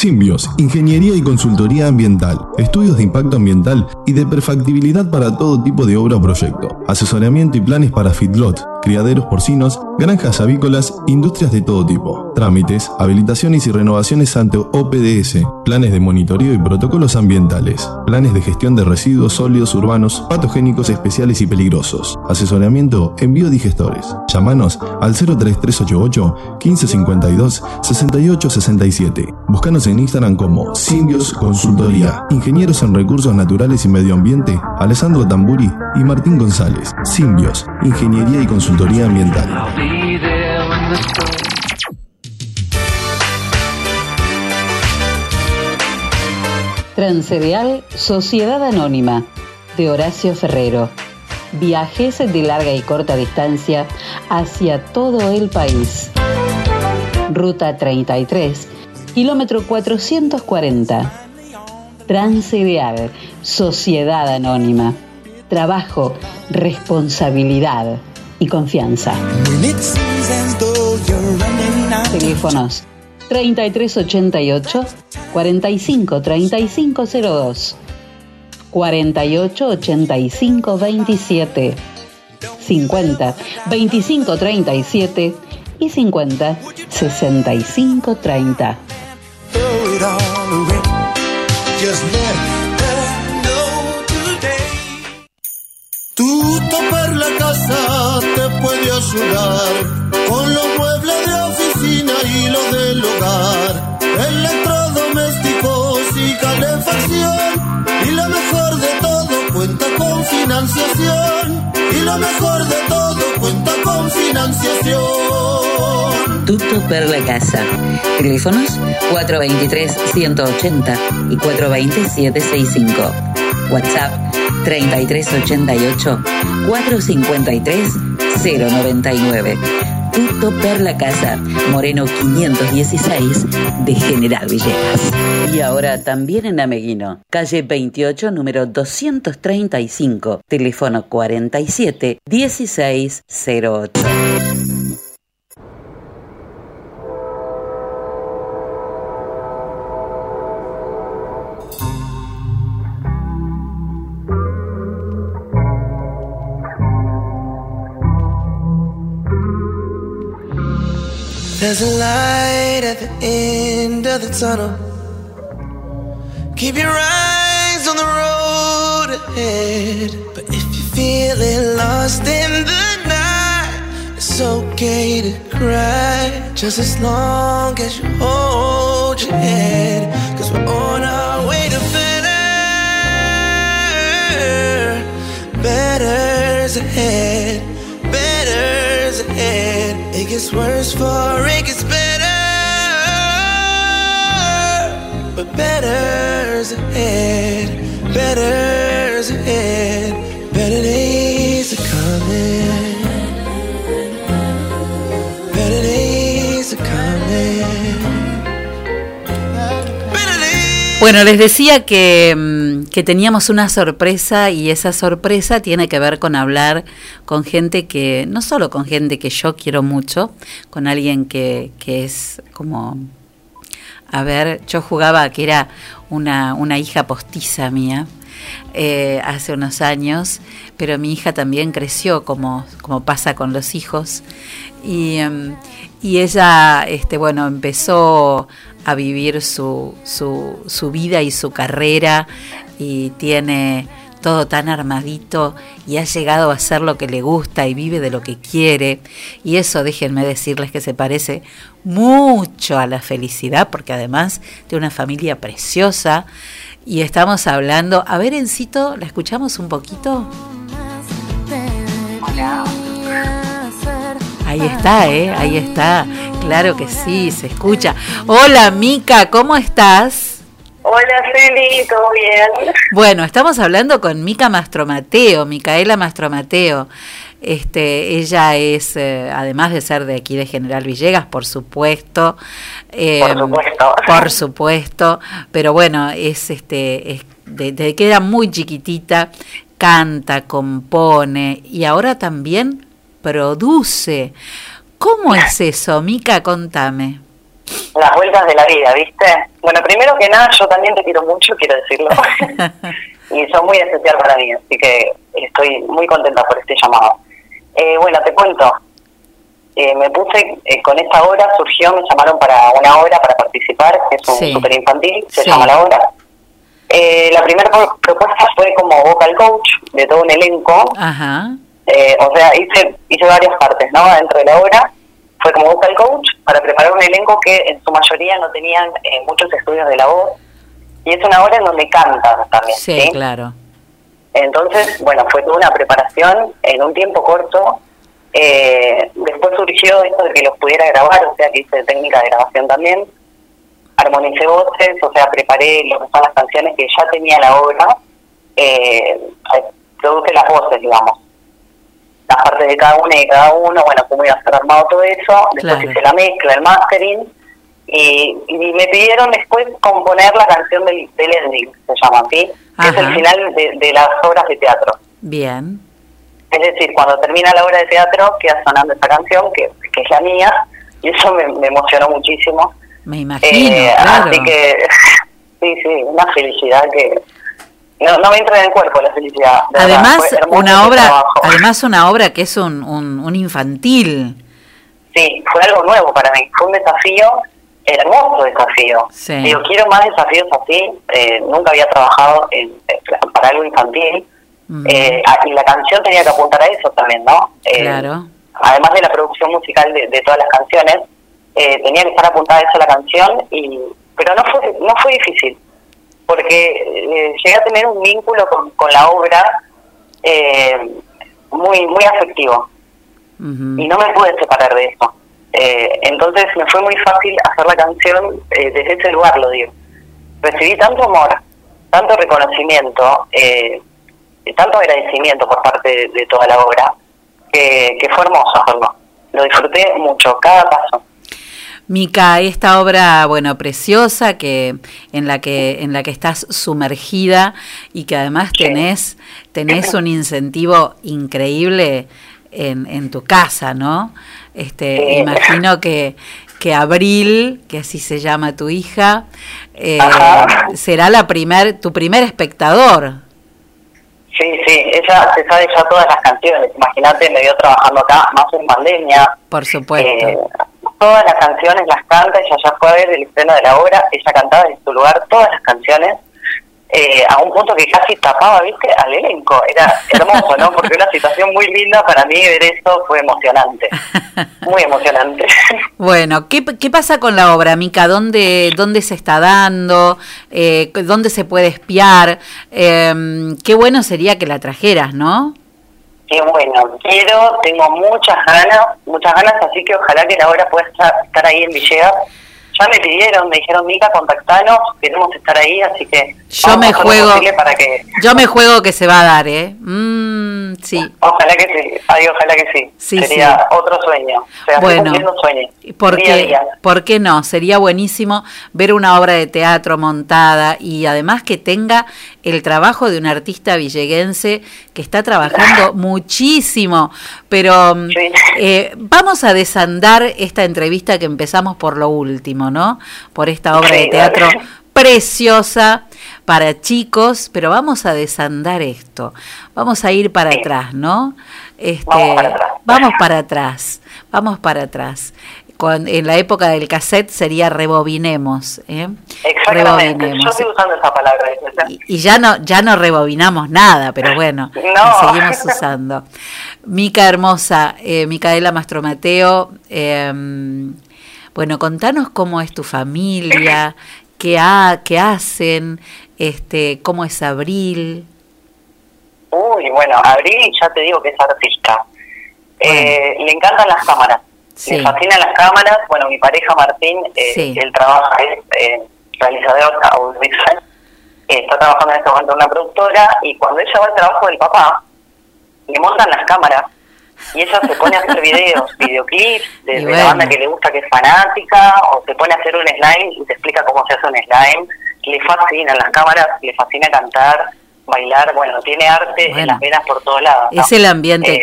Simbios, Ingeniería y Consultoría Ambiental, estudios de impacto ambiental y de perfectibilidad para todo tipo de obra o proyecto, asesoramiento y planes para feedlot, criaderos porcinos, granjas avícolas, industrias de todo tipo, trámites, habilitaciones y renovaciones ante OPDS, planes de monitoreo y protocolos ambientales, planes de gestión de residuos sólidos urbanos, patogénicos especiales y peligrosos, asesoramiento en biodigestores. Llámanos al 03388 1552 6867. Búscanos en Instagram como Simbios Consultoría. Ingenieros en Recursos Naturales y Medio Ambiente, Alessandro Tamburi y Martín González. Simbios, Ingeniería y Consultoría Ambiental. Transcereal Sociedad Anónima de Horacio Ferrero. Viajes de larga y corta distancia hacia todo el país. Ruta 33, kilómetro 440. Transcereal Sociedad Anónima. Trabajo, responsabilidad y confianza. Teléfonos 3388 45 3502 48 85 27 50 25 37 y 50 65 30. Just let topar la casa te puede ayudar con los muebles de oficina y los del hogar, electrodomésticos y calefacción. Y lo mejor de todo cuenta con financiación. Y lo mejor de todo cuenta con financiación. Tuto per la casa. Teléfonos 423-180 y 420-765. WhatsApp 3388-453-099. Tuto per la casa. Moreno 516 de General Villegas. Y ahora también en Ameguino. Calle 28, número 235. Teléfono 47 1608. There's a light at the end of the tunnel. Keep your eyes on the road ahead. But if you're feeling lost in the night, it's okay to cry. Just as long as you hold your head. Cause we're on our way to better. better's ahead. It gets worse for it gets better, but better's ahead, better's ahead. Better days are coming, Bueno, les decía que, mm, que teníamos una sorpresa y esa sorpresa tiene que ver con hablar con gente que, no solo con gente que yo quiero mucho, con alguien que, que es como, a ver, yo jugaba que era una, una hija postiza mía. eh, hace unos años, pero mi hija también creció como, como pasa con los hijos y, em, y ella, este, bueno, empezó a vivir su, su, su vida y su carrera y tiene todo tan armadito y ha llegado a hacer lo que le gusta y vive de lo que quiere. Y eso déjenme decirles que se parece mucho a la felicidad porque además de una familia preciosa y estamos hablando, a ver Encito, ¿la escuchamos un poquito? Ahí está, ¿eh? Ahí está. Claro que sí, se escucha. Hola, Mica, ¿cómo estás? Hola, Celi, ¿todo bien? Bueno, estamos hablando con Mica Mastromateo, Micaela Mastromateo. Este, ella es, eh, además de ser de aquí de General Villegas, por supuesto, eh, Por supuesto. por supuesto, pero bueno, es este, es de- desde que era muy chiquitita, canta, compone y ahora también produce. ¿Cómo es eso, Mica? Contame. Las vueltas de la vida, ¿viste? Bueno, primero que nada, yo también te quiero mucho, quiero decirlo. [laughs] [laughs] y son muy especial para mí, así que estoy muy contenta por este llamado. Eh, bueno, te cuento. Eh, me puse eh, con esta obra, surgió, me llamaron para una obra para participar, que es un Sí. super infantil, se Sí. llama la obra. Eh, la primera pro- propuesta fue como vocal coach de todo un elenco. Ajá. Eh, o sea, hice, hice varias partes, ¿no? Dentro de la obra fue como vocal coach para preparar un elenco que en su mayoría no tenían eh, muchos estudios de la voz. Y es una obra en donde cantan también, Sí, ¿sí? claro. Entonces, bueno, fue toda una preparación en un tiempo corto. Eh, después surgió esto de que los pudiera grabar, o sea, que hice técnica de grabación también. Armonicé voces, o sea, preparé lo que son las canciones que ya tenía la obra. Eh, produje las voces, digamos. Las partes de cada uno y de cada uno, bueno, cómo iba a ser armado todo eso. Después Claro. hice la mezcla, el mastering. Y, y me pidieron después componer la canción del, del ending, se llama así, que es el final de, de las obras de teatro. Bien. Es decir, cuando termina la obra de teatro queda sonando esa canción, que, que es la mía, y eso me, me emocionó muchísimo. Me imagino, Eh, claro. Así que, [laughs] sí, sí, una felicidad que no, no me entra en el cuerpo la felicidad. Además, una obra, además una obra que es un, un, un infantil. Sí, fue algo nuevo para mí, fue un desafío, hermoso desafío. Sí. Digo, quiero más desafíos así, eh, nunca había trabajado en, para algo infantil, eh, y la canción tenía que apuntar a eso también, ¿no? Eh, Claro. además de la producción musical de, de todas las canciones, eh, tenía que estar apuntada a eso la canción, y pero no fue, no fue difícil, porque eh, llegué a tener un vínculo con, con la obra eh, muy, muy afectivo y no me pude separar de eso. Eh, entonces me fue muy fácil hacer la canción eh, desde ese lugar, lo digo. Recibí tanto amor, tanto reconocimiento, eh, tanto agradecimiento por parte de, de toda la obra, que, que fue hermoso hacerlo. Lo disfruté mucho, cada paso. Mica, esta obra, bueno, preciosa, que en la que en la que estás sumergida y que además tenés tenés un incentivo increíble en, en tu casa, ¿no? Este, imagino que que Abril, que así se llama tu hija, eh, será la primer tu primer espectador. Sí, sí, ella se sabe ya todas las canciones. Imagínate, me vio trabajando acá, más en pandemia. Por supuesto. Eh, todas las canciones las canta, ella ya fue a ver el estreno de la obra, ella cantaba en su lugar todas las canciones, eh, a un punto que casi tapaba, viste, al elenco. Era hermoso, ¿no? Porque una situación muy linda para mí ver eso fue emocionante. Muy emocionante. [laughs] Bueno, ¿qué, qué pasa con la obra, Mica? ¿Dónde, dónde se está dando? Eh, ¿Dónde se puede espiar? Eh, qué bueno sería que la trajeras, ¿no? Qué bueno, quiero, tengo muchas ganas, muchas ganas, así que ojalá que la obra pueda estar, ahí en Villegas. Ya me pidieron, me dijeron, Mica, contactanos, queremos estar ahí, así que Yo vamos me juego- para que, Yo me juego que se va a dar, ¿eh? Mm, sí. ojalá que sí, ay, ojalá que sí, Sí, sería sí. otro sueño, o sea, Bueno. sueño, ¿Por día día. ¿Por qué no? Sería buenísimo ver una obra de teatro montada y además que tenga el trabajo de un artista villeguense que está trabajando [laughs] muchísimo. Pero mm, eh, vamos a desandar esta entrevista que empezamos por lo último, ¿no? Por esta obra de teatro preciosa para chicos, pero vamos a desandar esto. Vamos a ir para atrás, ¿no? Este, Vamos para atrás. Vamos para atrás, vamos para atrás. Cuan- en la época del cassette sería rebobinemos, ¿eh? Exactamente, yo estoy usando esa palabra. Y ya no, ya no rebobinamos nada, pero bueno, [laughs] No. seguimos usando. Mica hermosa, eh, Micaela Mastromateo, eh, bueno, contanos cómo es tu familia, [laughs] qué, ha, qué hacen, este, cómo es Abril. Uy, bueno, Abril ya te digo que es artista. Eh, le encantan las cámaras, Sí. le fascinan las cámaras. Bueno, mi pareja Martín, eh, Sí. él trabaja, es eh, realizador audiovisual, eh, está trabajando en este momento en una productora y cuando ella va al trabajo del papá, le montan las cámaras y ella se pone a hacer [laughs] videos, videoclips de, de la banda que le gusta, que es fanática, o se pone a hacer un slime y te explica cómo se hace un slime. Le fascinan las cámaras, le fascina cantar, bailar, bueno, tiene arte en las venas por todos lados. ¿no? Es el ambiente Eh,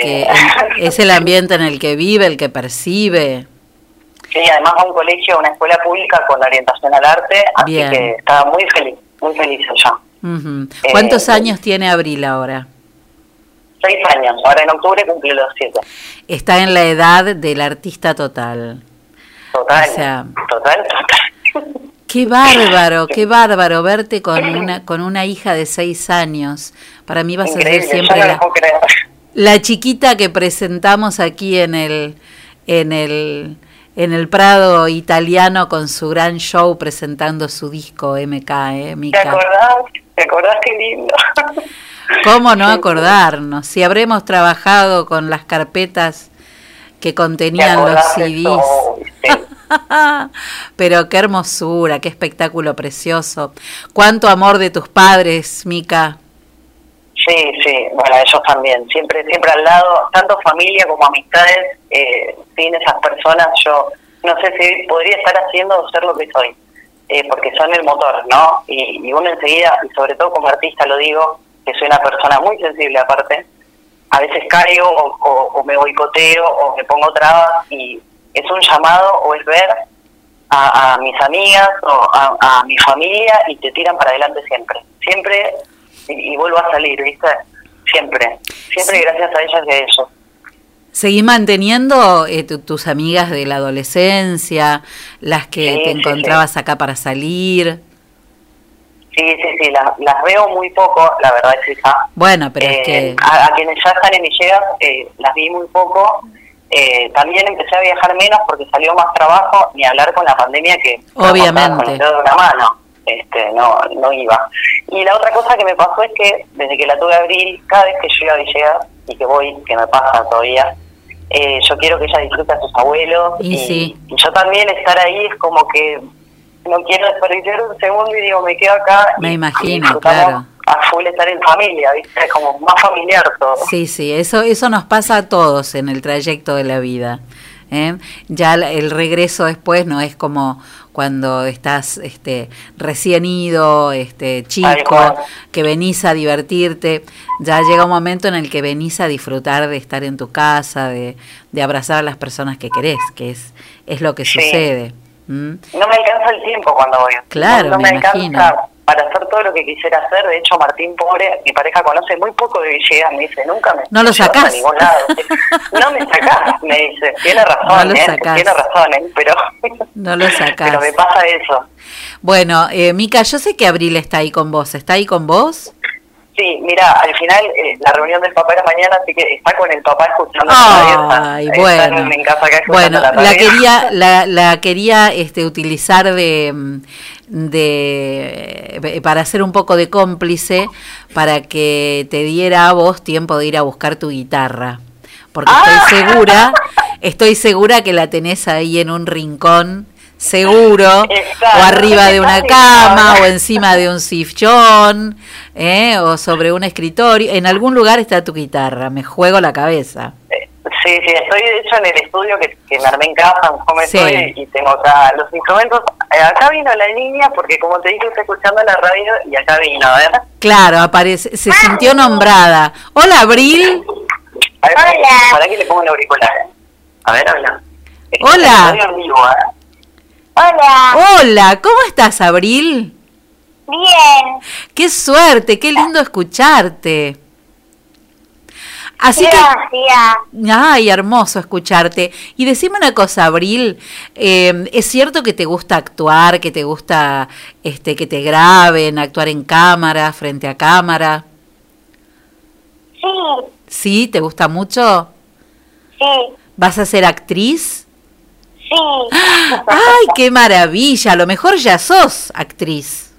que [laughs] es el ambiente en el que vive, el que percibe. Sí, además va a un colegio, a una escuela pública con orientación al arte, así Bien. que está muy feliz, muy feliz allá. Eh, ¿Cuántos años tiene Abril ahora? Seis años, ahora en octubre cumple los siete. Está en la edad del artista total. Total, O sea, total, total. [laughs] Qué bárbaro, qué bárbaro verte con una con una hija de seis años. Para mí vas a ser siempre no la, la chiquita que presentamos aquí en el en el en el Prado italiano con su gran show presentando su disco MK, ¿eh, ¿Te Mica? acordás? ¿Te acordás qué lindo? ¿Cómo no acordarnos? Si habremos trabajado con las carpetas que ¿Te contenían los CDs. eso? [laughs] Pero qué hermosura, qué espectáculo precioso. Cuánto amor de tus padres, Mica. Sí, sí, bueno, ellos también, siempre siempre al lado, tanto familia como amistades, eh, sin esas personas yo no sé si podría estar haciendo o ser lo que soy, eh, porque son el motor, ¿no? Y, y uno enseguida, y sobre todo como artista lo digo, que soy una persona muy sensible aparte, a veces caigo o, o- o me boicoteo o me pongo trabas y es un llamado o es ver a, a mis amigas o a, a mi familia y te tiran para adelante siempre. Siempre y, y vuelvo a salir, ¿viste? Siempre. Siempre gracias a ellas y a ellos. ¿Seguís manteniendo eh, tu- tus amigas de la adolescencia, las que Sí, te sí, encontrabas acá para salir? Sí, sí, sí, las, las veo muy poco, la verdad es esa. Bueno, pero es Eh, que... a, a quienes ya están en Villegas, eh, las vi muy poco. Eh, también empecé a viajar menos porque salió más trabajo, ni hablar con la pandemia que Obviamente. con el dedo de una mano. Este, no, no iba. Y la otra cosa que me pasó es que desde que la tuve a Abril, cada vez que yo iba a Villegas y que voy, que me pasa todavía, eh, yo quiero que ella disfrute a sus abuelos Y sí. y yo también estar ahí es como que no quiero desperdiciar un segundo y digo, me quedo acá Me y imagino, claro. A full estar en familia, ¿viste? Es como más familiar todo. Sí, sí, eso, eso nos pasa a todos en el trayecto de la vida. ¿eh? Ya el regreso después no es como cuando estás este, recién ido, este, chico, que venís a divertirte. Ya llega un momento en el que venís a disfrutar de estar en tu casa, de, de abrazar a las personas que querés, que es, es lo que Sí. sucede. No me alcanza el tiempo cuando voy. Claro, no, no me me, alcanza imagino. Para hacer todo lo que quisiera hacer. De hecho, Martín Pobre, mi pareja conoce muy poco de Villegas. Me dice, nunca me No lo sacás. a ningún lado. [laughs] no me sacás, me dice. Tiene razón, ¿eh? Tiene razón, ¿eh? Pero, [laughs] No lo sacás. pero me pasa eso. Bueno, eh, Mica, yo sé que Abril está ahí con vos. ¿Está ahí con vos? Sí, mira, al final eh, la reunión del papá era mañana, así que está con el papá escuchando la. Ay, está- bueno. en casa acá Bueno, la la quería, la, la quería este, utilizar de, mm, de eh, para ser un poco de cómplice para que te diera a vos tiempo de ir a buscar tu guitarra. Porque estoy segura, estoy segura que la tenés ahí en un rincón seguro, o arriba de una cama, o encima de un sifchón, ¿eh? o sobre un escritorio. En algún lugar está tu guitarra, me juego la cabeza. Sí, sí, estoy de hecho en el estudio que, que me armé en casa, home Sí. studio, y tengo acá los instrumentos. Eh, acá vino la niña porque como te dije estoy escuchando la radio y acá vino, a ver. Claro, aparece, se sintió nombrada. Hola, Abril. A ver, Para que le pongo el auricular. A ver, habla. Hola. Estoy vivo, ¿eh? Hola. Hola, ¿cómo estás, Abril? Bien. Qué suerte, qué lindo escucharte. Así que, ay, hermoso escucharte. Y decime una cosa, Abril, eh, ¿es cierto que te gusta actuar, que te gusta este, que te graben, actuar en cámara, frente a cámara? Sí, ¿Sí? ¿Te gusta mucho? sí, ¿Vas a ser actriz? sí. ¡Ay, qué maravilla! A lo mejor ya sos actriz.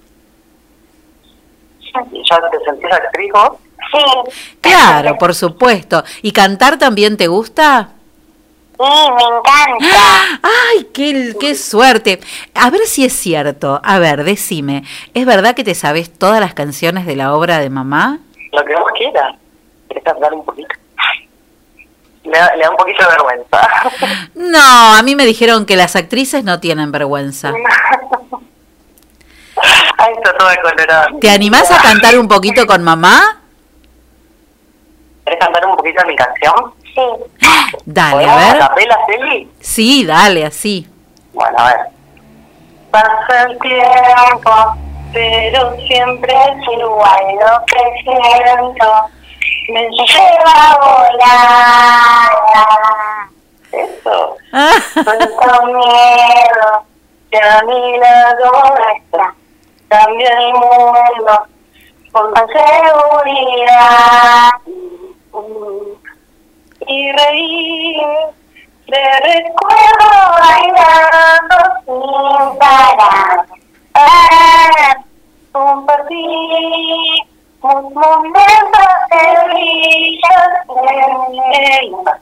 ¿Ya te sentís actriz vos? Sí. Claro, por supuesto. ¿Y cantar también te gusta? Sí, me encanta. [gasps] ¡Ay, qué, qué suerte! A ver si es cierto. A ver, decime, ¿es verdad que te sabes todas las canciones de la obra de mamá? Lo que vos quieras. ¿Querés cantar un poquito? Le da, le da un poquito de vergüenza. [laughs] No, a mí me dijeron que las actrices no tienen vergüenza. [laughs] Ay, está toda colorada. ¿Te animás a cantar un poquito con mamá? ¿Querés cantar un poquito de mi canción? Sí. Dale, a ¿Podemos ver. capela, Celi? Sí, dale, así. Bueno, a ver. Pasa el tiempo, pero siempre es igual lo que siento. Me lleva a volar. Eso. [laughs] Tanto miedo que a mi lado está. Cambia el mundo con más seguridad. Y reír de recuerdo bailando sin parar. Para compartir un momento de brillo en el mar.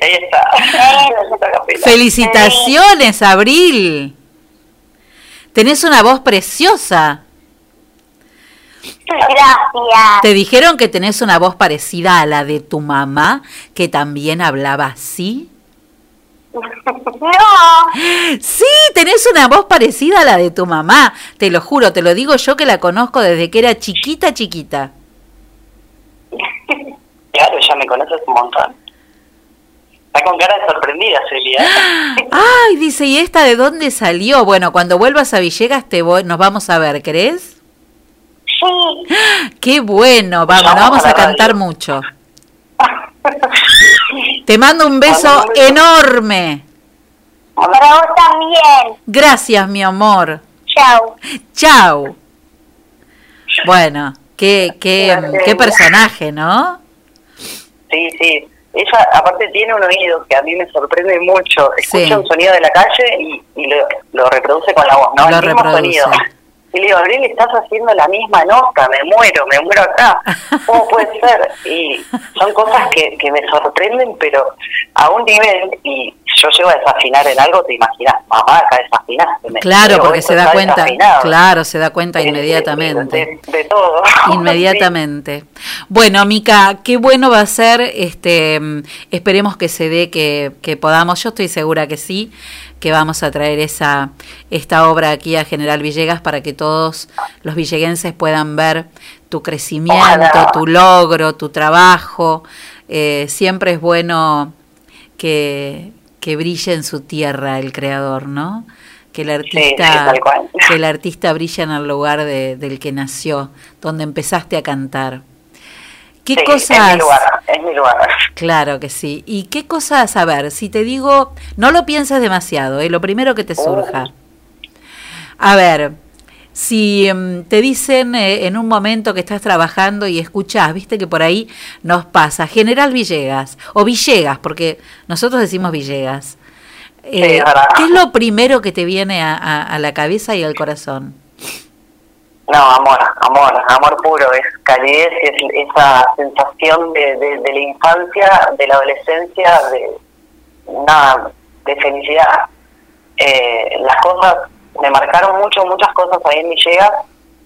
Ahí está. Esa capela. Felicitaciones, Abril. Tenés una voz preciosa. Gracias. ¿Te dijeron que tenés una voz parecida a la de tu mamá, que también hablaba así? [laughs] No. Sí, tenés una voz parecida a la de tu mamá. Te lo juro, te lo digo yo que la conozco desde que era chiquita, chiquita. Claro, ya me conoces un montón. Está con cara de sorprendida, Celia. [gasps] Ay, dice, ¿y esta de dónde salió? Bueno, cuando vuelvas a Villegas te voy, nos vamos a ver, ¿crees? Sí. Qué bueno, vamos, Vamos nos vamos a cantar mucho. [laughs] Te mando un beso enorme. Para vos también. Gracias, mi amor. Chao. Chao. Bueno, qué, qué, qué personaje, ¿no? Sí, sí. Ella, aparte, tiene un oído que a mí me sorprende mucho. Escucha Sí. un sonido de la calle y, y lo, lo reproduce con la voz, ¿no? Lo El mismo reproduce. sonido. Y le digo, Abril, estás haciendo la misma nota, me muero, me muero acá. [laughs] ¿Cómo puede ser? Y son cosas que, que me sorprenden, pero a un nivel, y yo llego a desafinar en algo, te imaginas, mamá, acá desafinaste. Claro, porque se da cuenta, desafinado. claro, se da cuenta inmediatamente. De, de todo. [laughs] Inmediatamente. Bueno, Mica, qué bueno va a ser, este, esperemos que se dé, que, que podamos, yo estoy segura que sí, que vamos a traer esa, esta obra aquí a General Villegas para que todos los villeguenses puedan ver tu crecimiento, Ojalá. tu logro, tu trabajo. Eh, siempre es bueno que, que brille en su tierra el creador, ¿no? Que el artista, que el artista brilla en el lugar de- del que nació, donde empezaste a cantar. ¿Qué Sí, Es cosas? mi lugar, es mi lugar. Claro que sí. ¿Y qué cosas? A ver, si te digo, no lo pienses demasiado, ¿eh? lo primero que te surja. A ver, si em, te dicen eh, en un momento que estás trabajando y escuchás, viste que por ahí nos pasa, General Villegas, o Villegas, porque nosotros decimos Villegas. Eh. ¿Qué es lo primero que te viene a, a- a la cabeza y al corazón? No, amor, amor, amor puro, es calidez, es esa sensación de, de, de la infancia, de la adolescencia, de nada, de felicidad. Eh, las cosas, me marcaron mucho, muchas cosas ahí en Villegas.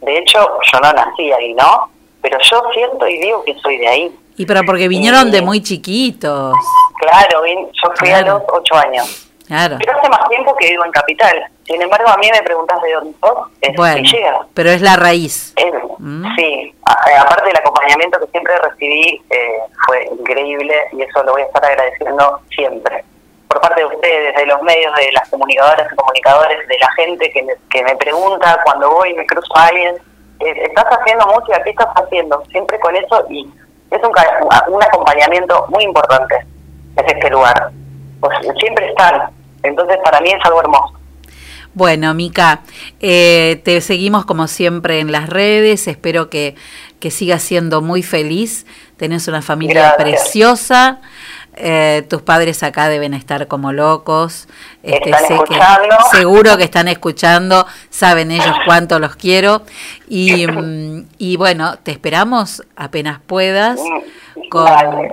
De hecho, yo no nací ahí, ¿no? Pero yo siento y digo que soy de ahí. Y pero porque vinieron de muy chiquitos. Claro, yo fui a los ocho años. Claro. Pero hace más tiempo que vivo en Capital. Sin embargo, a mí me preguntas de dónde sos, es Bueno, Villegas. pero es la raíz. Mm. Sí, a- aparte del acompañamiento que siempre recibí, eh, fue increíble y eso lo voy a estar agradeciendo siempre. Por parte de ustedes, de los medios, de las comunicadoras y comunicadores, de la gente que me, que me pregunta cuando voy y me cruzo a alguien, eh, ¿estás haciendo música? ¿Qué estás haciendo? Siempre con eso y es un, un acompañamiento muy importante, es este lugar. Pues siempre están, entonces para mí es algo hermoso. Bueno, Mica, eh, te seguimos como siempre en las redes. Espero que, que sigas siendo muy feliz. Tenés una familia Gracias. preciosa. Eh, tus padres acá deben estar como locos. Este, Están sé que- escuchando. seguro que están escuchando. Saben ellos cuánto los quiero. Y, mm, y bueno, te esperamos apenas puedas. Con,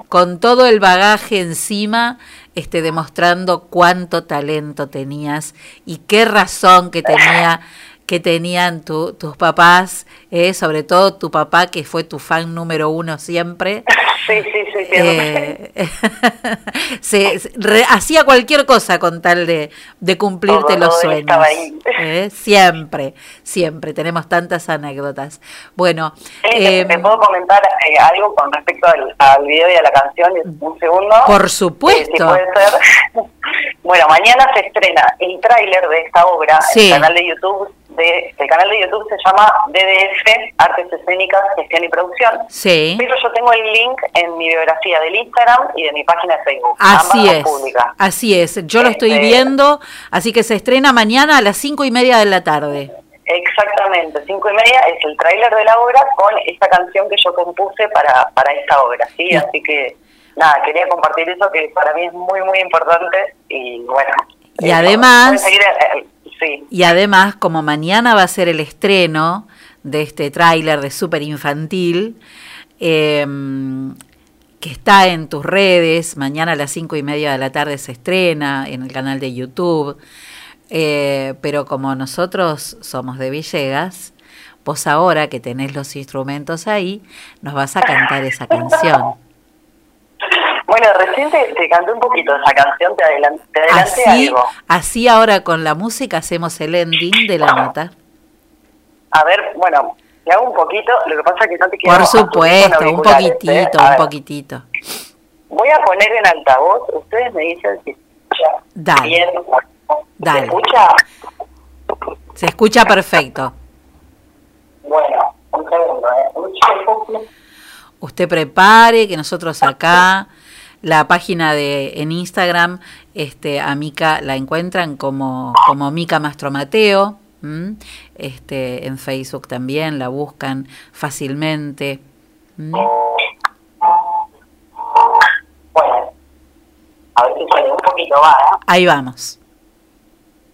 con todo el bagaje encima, este, demostrando cuánto talento tenías y qué razón que tenía que tenían tu- tus papás, eh, sobre todo tu papá que fue tu fan número uno siempre. [laughs] Sí, sí, sí. Eh, [laughs] se, se- re- hacía cualquier cosa con tal de, de cumplirte Todo, los sueños. ahí. Eh, Siempre, siempre. Tenemos tantas anécdotas. Bueno, te- eh, te, puedo comentar eh, algo con respecto al, al video y a la canción, un segundo. Por Eh, si supuesto. puede ser. [laughs] bueno, mañana se estrena el tráiler de esta obra Sí. en el canal de YouTube. De, el canal de YouTube se llama DDF, Artes Escénicas, Gestión y Producción. Sí. Pero yo tengo el link en mi biografía del Instagram y de mi página de Facebook. Así es, así es. Yo lo estoy Este- viendo, así que se estrena mañana a las cinco y media de la tarde. Exactamente, cinco y media es el tráiler de la obra con esta canción que yo compuse para, para esta obra, ¿sí? Así que, nada, quería compartir eso que para mí es muy, muy importante y bueno. Y además- seguir, Y además, como mañana va a ser el estreno de este tráiler de Super Infantil, eh, que está en tus redes, mañana a las cinco y media de la tarde se estrena en el canal de YouTube, eh, pero como nosotros somos de Villegas, vos ahora que tenés los instrumentos ahí, nos vas a cantar esa canción. Bueno, recién te, te canté un poquito esa canción, te, adelan- te adelanté Así, algo. así ahora con la música hacemos el ending de la nota. A ver, bueno, te hago un poquito, lo que pasa es que no te quiero Por supuesto, un ¿eh? poquitito, A un poquitito. Voy a poner en altavoz, ustedes me dicen si se escucha Dale. bien. ¿Se Dale. escucha? Se escucha perfecto. Bueno, un segundo, ¿eh? Usted prepare que nosotros acá la página de en Instagram este a Mica la encuentran como como Mica Mastromateo, ¿m? este en Facebook también la buscan fácilmente. ¿m? Bueno, a ver si sale un poquito ¿eh? Ahí vamos.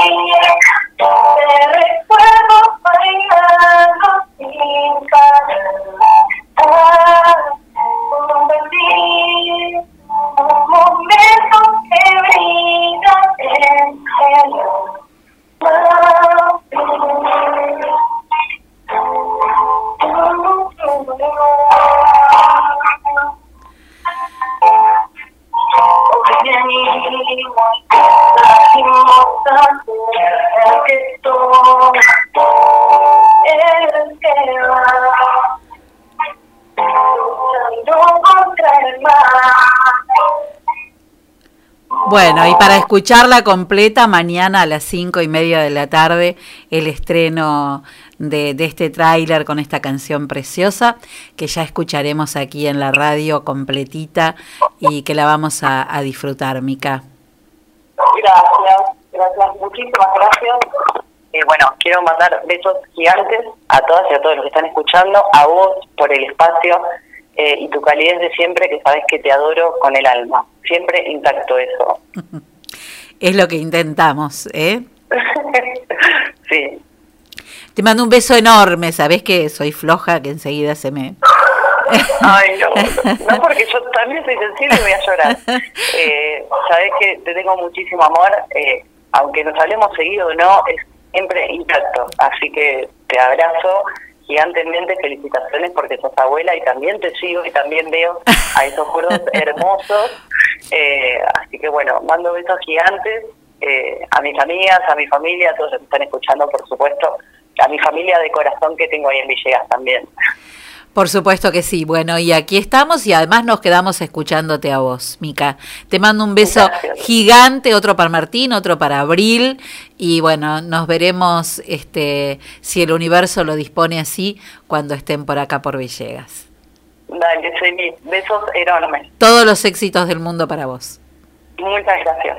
Te Bueno, y para escucharla completa, mañana a las cinco y media de la tarde, el estreno de, de este tráiler con esta canción preciosa, que ya escucharemos aquí en la radio completita y que la vamos a, disfrutar, Mica. Gracias, gracias, muchísimas gracias. Eh, bueno, quiero mandar besos gigantes a todas y a todos los que están escuchando, a vos por el espacio eh, y tu calidez de siempre, que sabes que te adoro con el alma. Siempre intacto eso. [laughs] Es lo que intentamos, ¿eh? [laughs] sí. Te mando un beso enorme, sabés que soy floja, que enseguida se me... [laughs] Ay, no, no porque yo también soy sensible y voy a llorar. Eh, sabes que te tengo muchísimo amor, eh, aunque nos hablemos seguido o no, es siempre intacto. Así que te abrazo gigantemente, felicitaciones porque sos abuela y también te sigo y también veo a esos gordos [laughs] hermosos. Eh, así que bueno, mando besos gigantes eh, a mis amigas, a mi familia, a todos los que están escuchando, por supuesto, a mi familia de corazón que tengo ahí en Villegas también. Por supuesto que sí. Bueno, y aquí estamos y además nos quedamos escuchándote a vos, Mica. Te mando un beso gigante, otro para Martín, otro para Abril y bueno, nos veremos este si el universo lo dispone así cuando estén por acá por Villegas. Dale, soy mi besos enormes. Todos los éxitos del mundo para vos. Muchas gracias.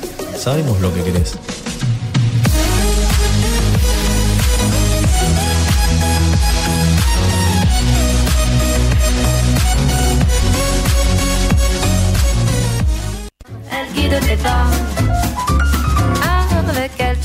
Sabemos lo que querés.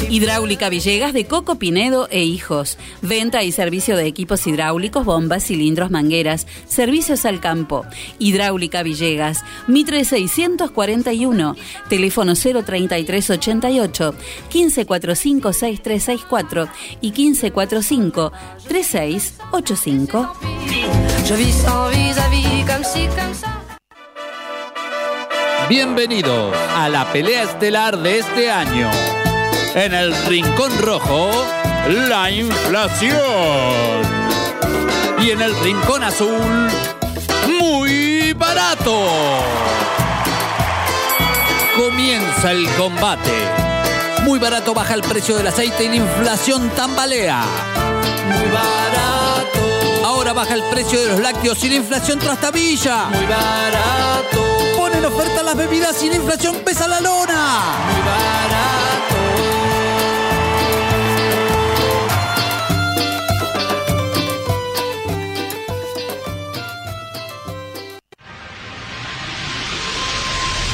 Hidráulica Villegas de Coco Pinedo e Hijos. Venta y servicio de equipos hidráulicos, bombas, cilindros, mangueras. Servicios al campo. Hidráulica Villegas. Mitre 641. Teléfono 03388 1545 6364 y 1545 3685. Je vis sans vis-à-vis, comme si, comme ça. Bienvenidos a la pelea estelar de este año. En el Rincón Rojo, la inflación. Y en el Rincón Azul, muy barato. Comienza el combate. Muy barato baja el precio del aceite y la inflación tambalea. Muy barato. Ahora baja el precio de los lácteos y la inflación trastabilla. Muy barato. Ponen oferta las bebidas y la inflación pesa la lona. Muy barato.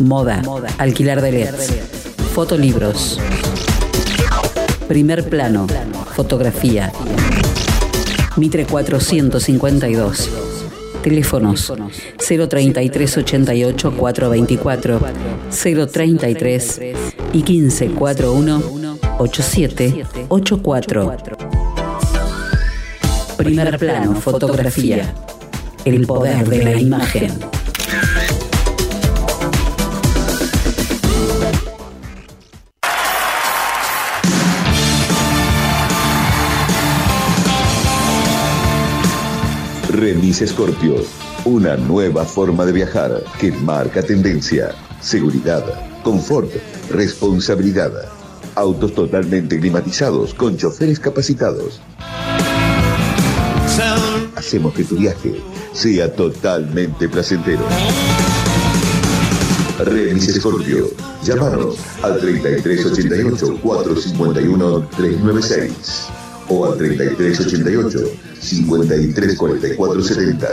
moda, alquiler de LEDs, fotolibros. Primer plano, fotografía. Mitre 452. Teléfonos 033 88 424 033 y 1541 8784. Primer plano, fotografía. El poder de la imagen. Remis Scorpio, una nueva forma de viajar que marca tendencia, seguridad, confort, responsabilidad. Autos totalmente climatizados con choferes capacitados. Hacemos que tu viaje sea totalmente placentero. Remis Scorpio, llámanos al 3388 451 396 o al 3388 534470.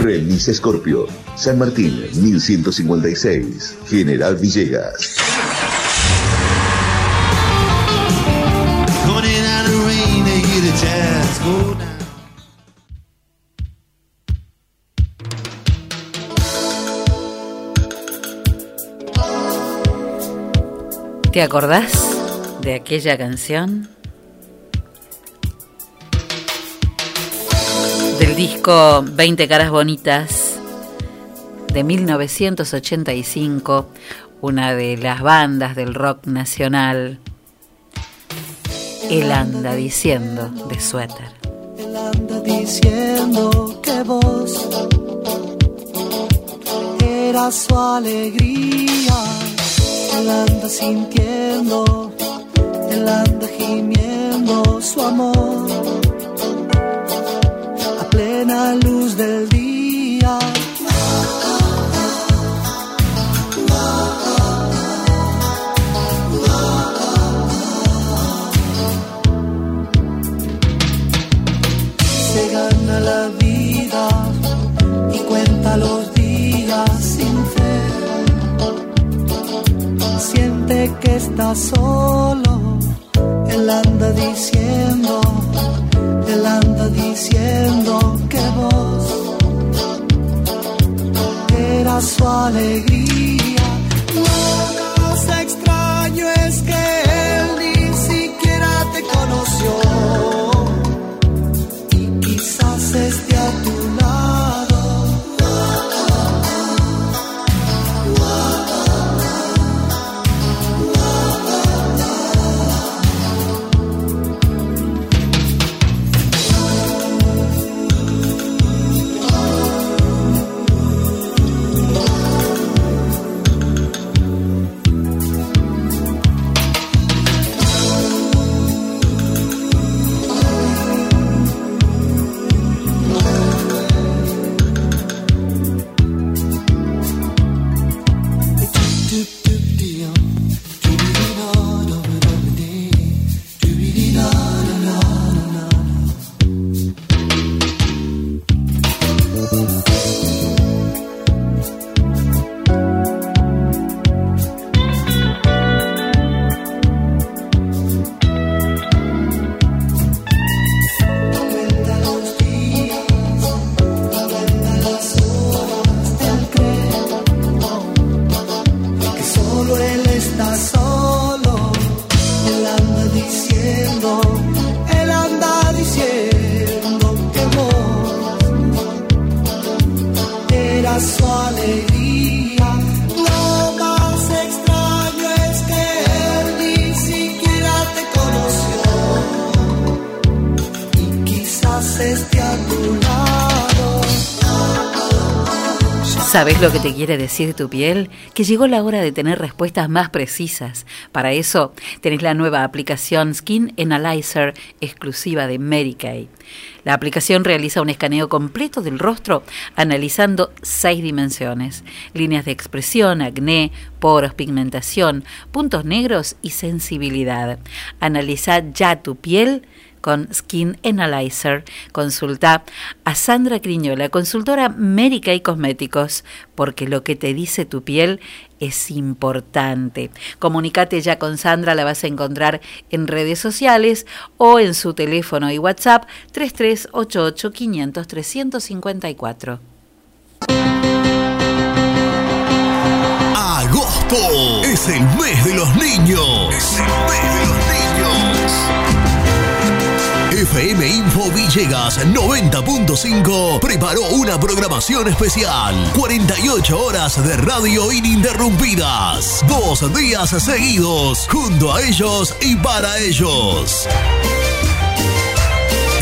Remis Scorpio, San Martín 1156, General Villegas. ¿Te acordás de aquella canción? Del disco 20 caras bonitas de 1985, una de las bandas del rock nacional. Él anda diciendo de suéter. Él anda diciendo que vos eras su alegría. Él anda sintiendo, él anda gimiendo su amor a plena luz del día. Está solo, él anda diciendo, él anda diciendo que vos eras su alegría. ¿Sabes lo que te quiere decir tu piel? Que llegó la hora de tener respuestas más precisas. Para eso tenés la nueva aplicación Skin Analyzer exclusiva de Kay. La aplicación realiza un escaneo completo del rostro analizando seis dimensiones, líneas de expresión, acné, poros, pigmentación, puntos negros y sensibilidad. Analiza ya tu piel con Skin Analyzer. Consulta a Sandra Criñola, consultora médica y cosméticos, porque lo que te dice tu piel es importante. Comunicate ya con Sandra, la vas a encontrar en redes sociales o en su teléfono y WhatsApp 3388 500 354. Agosto es el mes de los niños. Es el mes de los niños. FM Info Villegas 90.5 preparó una programación especial. 48 horas de radio ininterrumpidas. Dos días seguidos, junto a ellos y para ellos.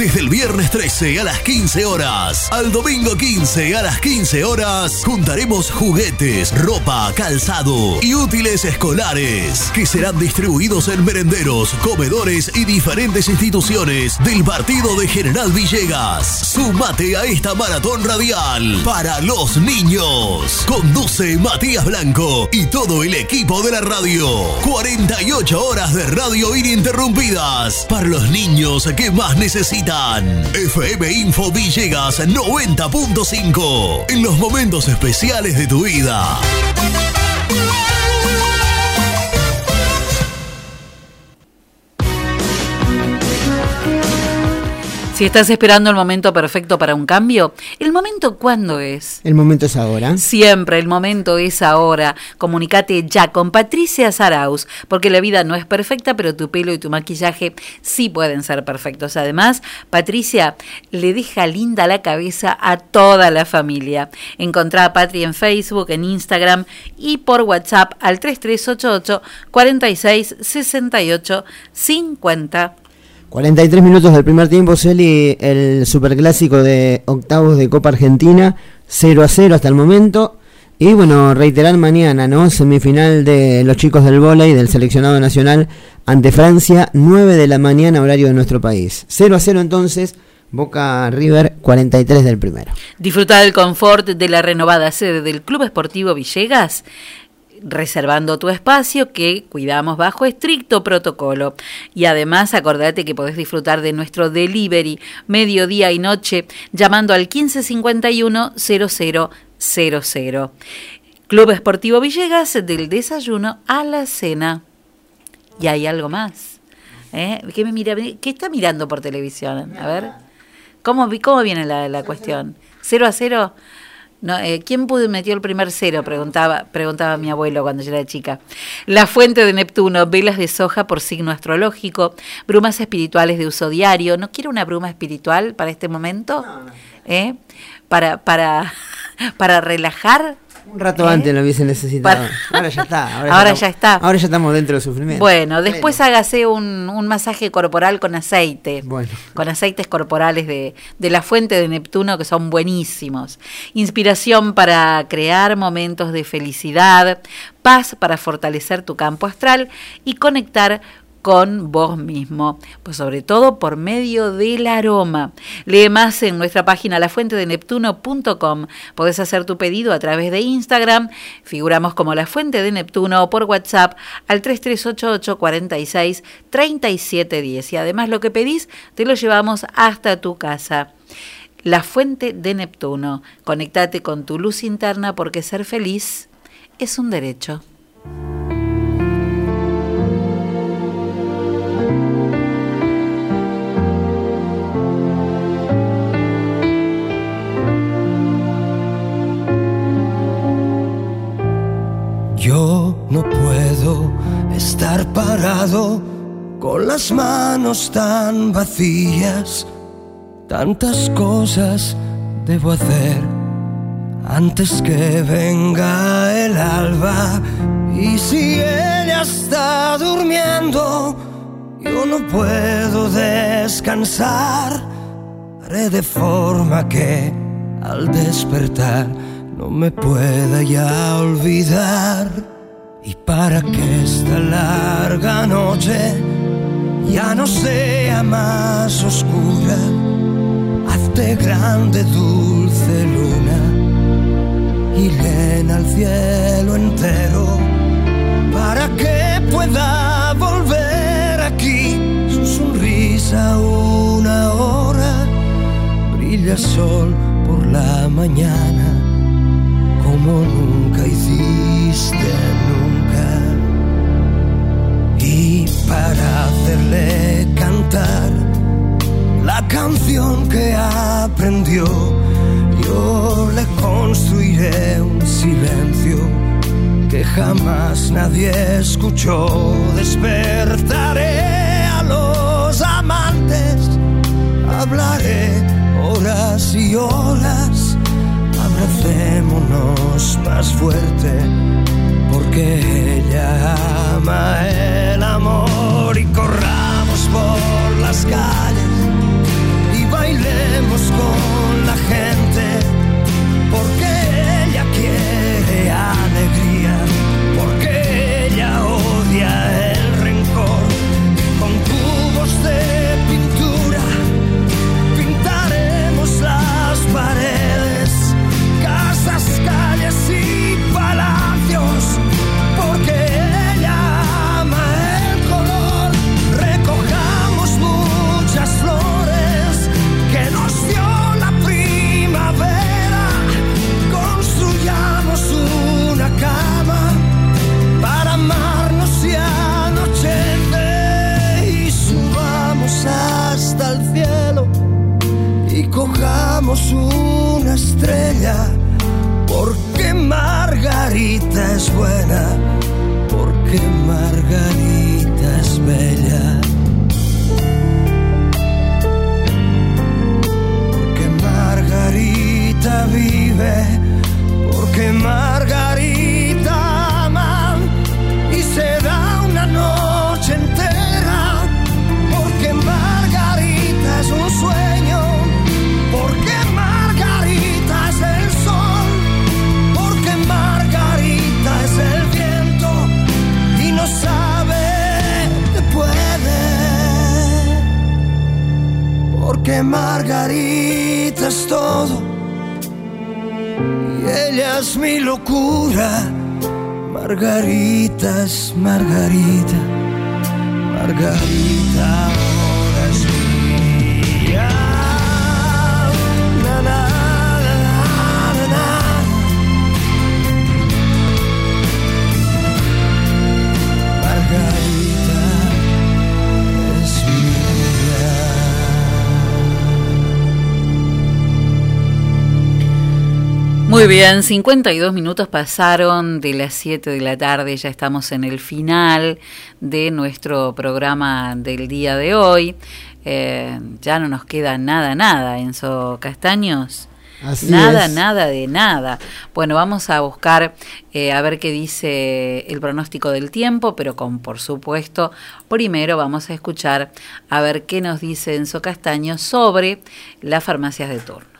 Desde el viernes 13 a las 15 horas al domingo 15 a las 15 horas juntaremos juguetes, ropa, calzado y útiles escolares que serán distribuidos en merenderos, comedores y diferentes instituciones del partido de General Villegas. Sumate a esta maratón radial para los niños. Conduce Matías Blanco y todo el equipo de la radio. 48 horas de radio ininterrumpidas para los niños que más necesitan. FM Info Villegas 90.5 en los momentos especiales de tu vida. Si estás esperando el momento perfecto para un cambio, ¿el momento cuándo es? El momento es ahora. Siempre el momento es ahora. Comunicate ya con Patricia Saraus, porque la vida no es perfecta, pero tu pelo y tu maquillaje sí pueden ser perfectos. Además, Patricia le deja linda la cabeza a toda la familia. Encontrá a Patri en Facebook, en Instagram y por WhatsApp al 3388 46 68 50. 43 minutos del primer tiempo, Celi, el superclásico de octavos de Copa Argentina, 0 a 0 hasta el momento. Y bueno, reiterar mañana, ¿no? Semifinal de los chicos del vóley del seleccionado nacional ante Francia, 9 de la mañana, horario de nuestro país. 0 a 0 entonces, Boca River, 43 del primero. Disfruta del confort de la renovada sede del Club Esportivo Villegas reservando tu espacio que cuidamos bajo estricto protocolo. Y además acordate que podés disfrutar de nuestro delivery mediodía y noche llamando al 1551 0000. Club Esportivo Villegas del desayuno a la cena. y hay algo más. ¿Eh? ¿Qué, me mira, ¿Qué está mirando por televisión? A ver. ¿Cómo, cómo viene la, la cuestión? ¿Cero a cero? No, eh, ¿Quién pudo metió el primer cero? Preguntaba, preguntaba mi abuelo cuando yo era chica. La fuente de Neptuno, velas de soja por signo astrológico, brumas espirituales de uso diario. ¿No quiere una bruma espiritual para este momento? ¿Eh? Para, para, [laughs] para relajar. Un rato ¿Eh? antes lo hubiese necesitado. Para- Ahora ya está. Ahora ya está. Ahora ya estamos dentro del sufrimiento. Bueno, después hágase un, un masaje corporal con aceite. Bueno. Con aceites corporales de, de la fuente de Neptuno que son buenísimos. Inspiración para crear momentos de felicidad, paz para fortalecer tu campo astral y conectar con vos mismo, pues sobre todo por medio del aroma. Lee más en nuestra página lafuentedeneptuno.com. Podés hacer tu pedido a través de Instagram, figuramos como La Fuente de Neptuno o por WhatsApp al 3388 46 3710 y además lo que pedís te lo llevamos hasta tu casa. La Fuente de Neptuno. Conectate con tu luz interna porque ser feliz es un derecho. Yo no puedo estar parado con las manos tan vacías. Tantas cosas debo hacer antes que venga el alba. Y si ella está durmiendo, yo no puedo descansar. Haré de forma que al despertar no me pueda ya olvidar. Y para que esta larga noche ya no sea más oscura, hazte grande, dulce luna, y llena el cielo entero para que pueda volver aquí su sonrisa una hora. Brilla sol por la mañana como nunca hiciste nunca. Y para hacerle cantar la canción que aprendió, yo le construiré un silencio que jamás nadie escuchó. Despertaré a los amantes, hablaré horas y horas, abracémonos más fuerte, porque ella ama el amor y corramos por las calles y bailemos con la gente, estrella porque Margarita es buena porque Margarita es bella. Porque Margarita vive porque Margarita porque Margarita todo. Y ella es mi locura. Margarita es Margarita. Margarita bien, 52 minutos pasaron de las 7 de la tarde, ya estamos en el final de nuestro programa del día de hoy. Eh, ya no nos queda nada, nada, Enzo Castaños. Así nada, es. nada de nada. Bueno, vamos a buscar eh, a ver qué dice el pronóstico del tiempo, pero con por supuesto, primero vamos a escuchar a ver qué nos dice Enzo Castaño sobre las farmacias de turno.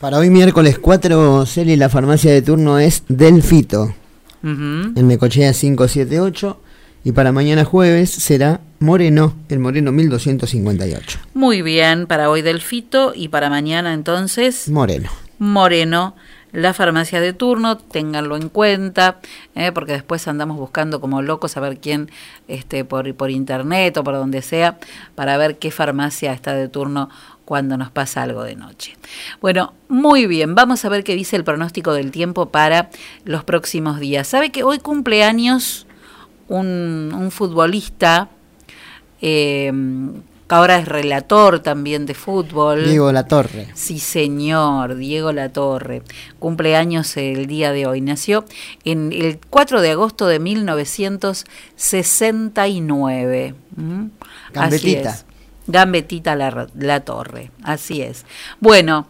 Para hoy miércoles 4, Celi, la farmacia de turno es Delfito, Ujú. en Necochea 578. Y para mañana jueves será Moreno, el Moreno 1258. Muy bien, para hoy Delfito y para mañana entonces Moreno. Moreno, la farmacia de turno, ténganlo en cuenta, eh, porque después andamos buscando como locos a ver quién, este, por, por internet o por donde sea, para ver qué farmacia está de turno cuando nos pasa algo de noche. Bueno, muy bien, vamos a ver qué dice el pronóstico del tiempo para los próximos días. ¿Sabe que hoy cumple años un, un futbolista? eh, que ahora es relator también de fútbol. Diego La Torre. Sí, señor, Diego Latorre. Cumpleaños el día de hoy. Nació en el 4 de agosto de 1969. ¿Mm? Así Gambetita. es. Gambetita la, la Torre. Así es. Bueno,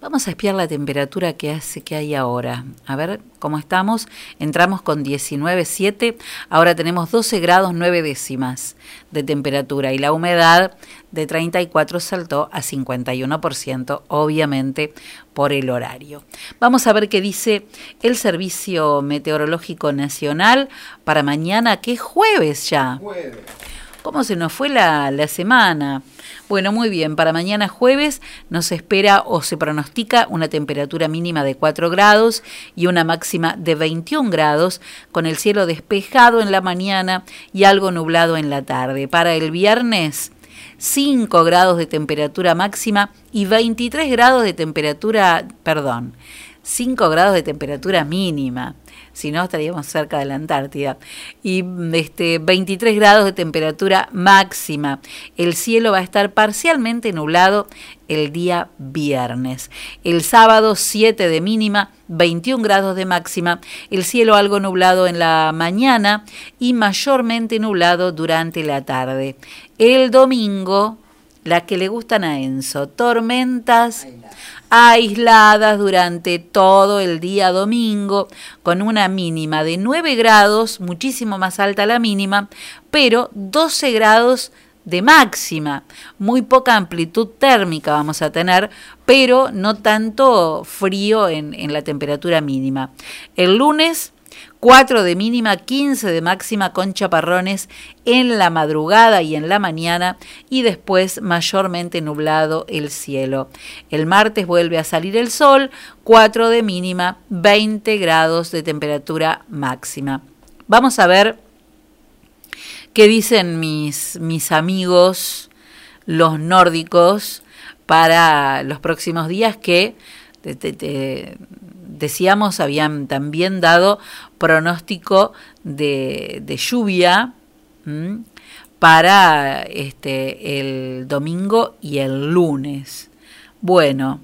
vamos a espiar la temperatura que hace que hay ahora. A ver cómo estamos. Entramos con 19,7. Ahora tenemos 12 grados 9 décimas de temperatura y la humedad de 34 saltó a 51%, obviamente por el horario. Vamos a ver qué dice el Servicio Meteorológico Nacional para mañana, que es jueves ya. ¿Cómo se nos fue la, la semana? Bueno, muy bien, para mañana jueves nos espera o se pronostica una temperatura mínima de 4 grados y una máxima de 21 grados, con el cielo despejado en la mañana y algo nublado en la tarde. Para el viernes, 5 grados de temperatura máxima y 23 grados de temperatura, perdón, 5 grados de temperatura mínima si no estaríamos cerca de la Antártida. Y este 23 grados de temperatura máxima. El cielo va a estar parcialmente nublado el día viernes. El sábado 7 de mínima, 21 grados de máxima. El cielo algo nublado en la mañana y mayormente nublado durante la tarde. El domingo, las que le gustan a Enzo, tormentas aisladas durante todo el día domingo, con una mínima de 9 grados, muchísimo más alta la mínima, pero 12 grados de máxima. Muy poca amplitud térmica vamos a tener, pero no tanto frío en, en la temperatura mínima. El lunes 4 de mínima, 15 de máxima con chaparrones en la madrugada y en la mañana y después mayormente nublado el cielo. El martes vuelve a salir el sol, 4 de mínima, 20 grados de temperatura máxima. Vamos a ver qué dicen mis, mis amigos los nórdicos para los próximos días que decíamos habían también dado pronóstico de, de lluvia para este el domingo y el lunes. Bueno,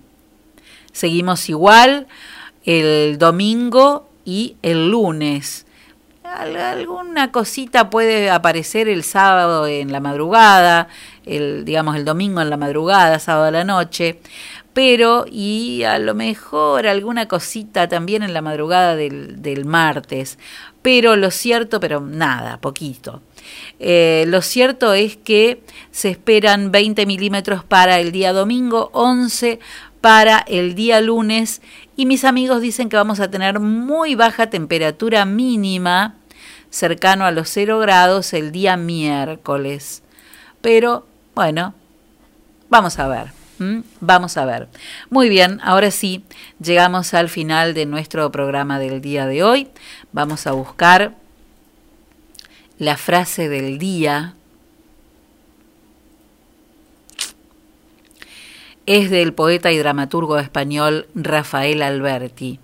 seguimos igual el domingo y el lunes. Al- Alguna cosita puede aparecer el sábado en la madrugada, el digamos el domingo en la madrugada, sábado a la noche, pero y a lo mejor alguna cosita también en la madrugada del, martes. Pero lo cierto, pero nada, poquito. Eh, lo cierto es que se esperan 20 milímetros para el día domingo, 11 para el día lunes y mis amigos dicen que vamos a tener muy baja temperatura mínima, cercano a los 0 grados el día miércoles. Pero bueno, vamos a ver. Vamos a ver. Muy bien, ahora sí, llegamos al final de nuestro programa del día de hoy. Vamos a buscar la frase del día. Es del poeta y dramaturgo español Rafael Alberti.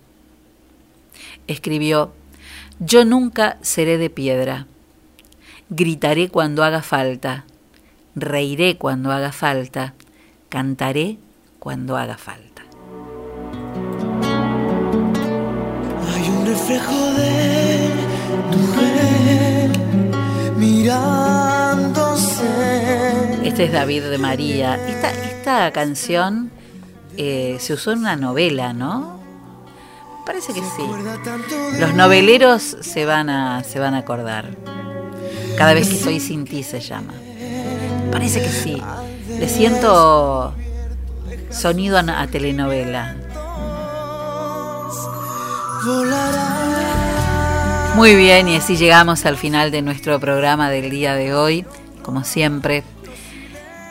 Escribió, Yo nunca seré de piedra. Gritaré cuando haga falta. Reiré cuando haga falta. Cantaré cuando haga falta. reflejo de tu mujer mirándose. Este es David de María. Esta, esta canción eh, se usó en una novela, ¿no? Parece que sí. Los noveleros se van a, se van a acordar. Cada vez que estoy sin ti se llama. Parece que sí. Le siento sonido a, telenovela. Muy bien, y así llegamos al final de nuestro programa del día de hoy. Como siempre,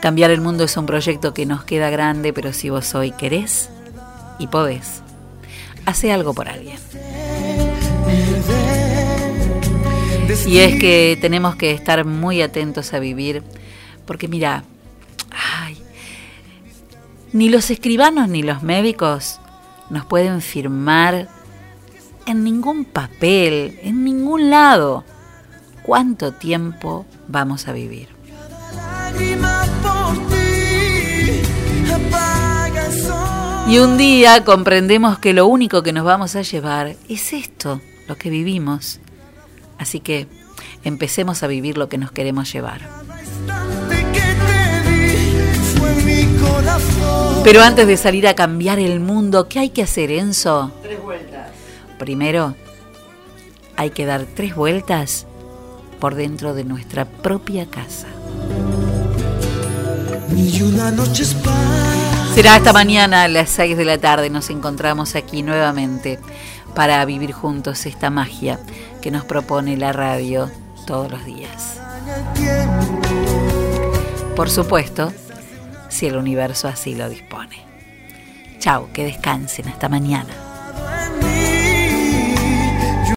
cambiar el mundo es un proyecto que nos queda grande, pero si vos hoy querés y podés, hace algo por alguien. Y es que tenemos que estar muy atentos a vivir, porque mira, ay, ni los escribanos ni los médicos nos pueden firmar en ningún papel, en ningún lado, cuánto tiempo vamos a vivir. Y un día comprendemos que lo único que nos vamos a llevar es esto, lo que vivimos. Así que empecemos a vivir lo que nos queremos llevar. Pero antes de salir a cambiar el mundo, ¿qué hay que hacer, Enzo? Tres vueltas. Primero, hay que dar tres vueltas por dentro de nuestra propia casa. Una noche. Será hasta mañana a las 6 de la tarde. Nos encontramos aquí nuevamente para vivir juntos esta magia que nos propone la radio todos los días. Por supuesto, si el universo así lo dispone. Chao, que descansen, hasta mañana.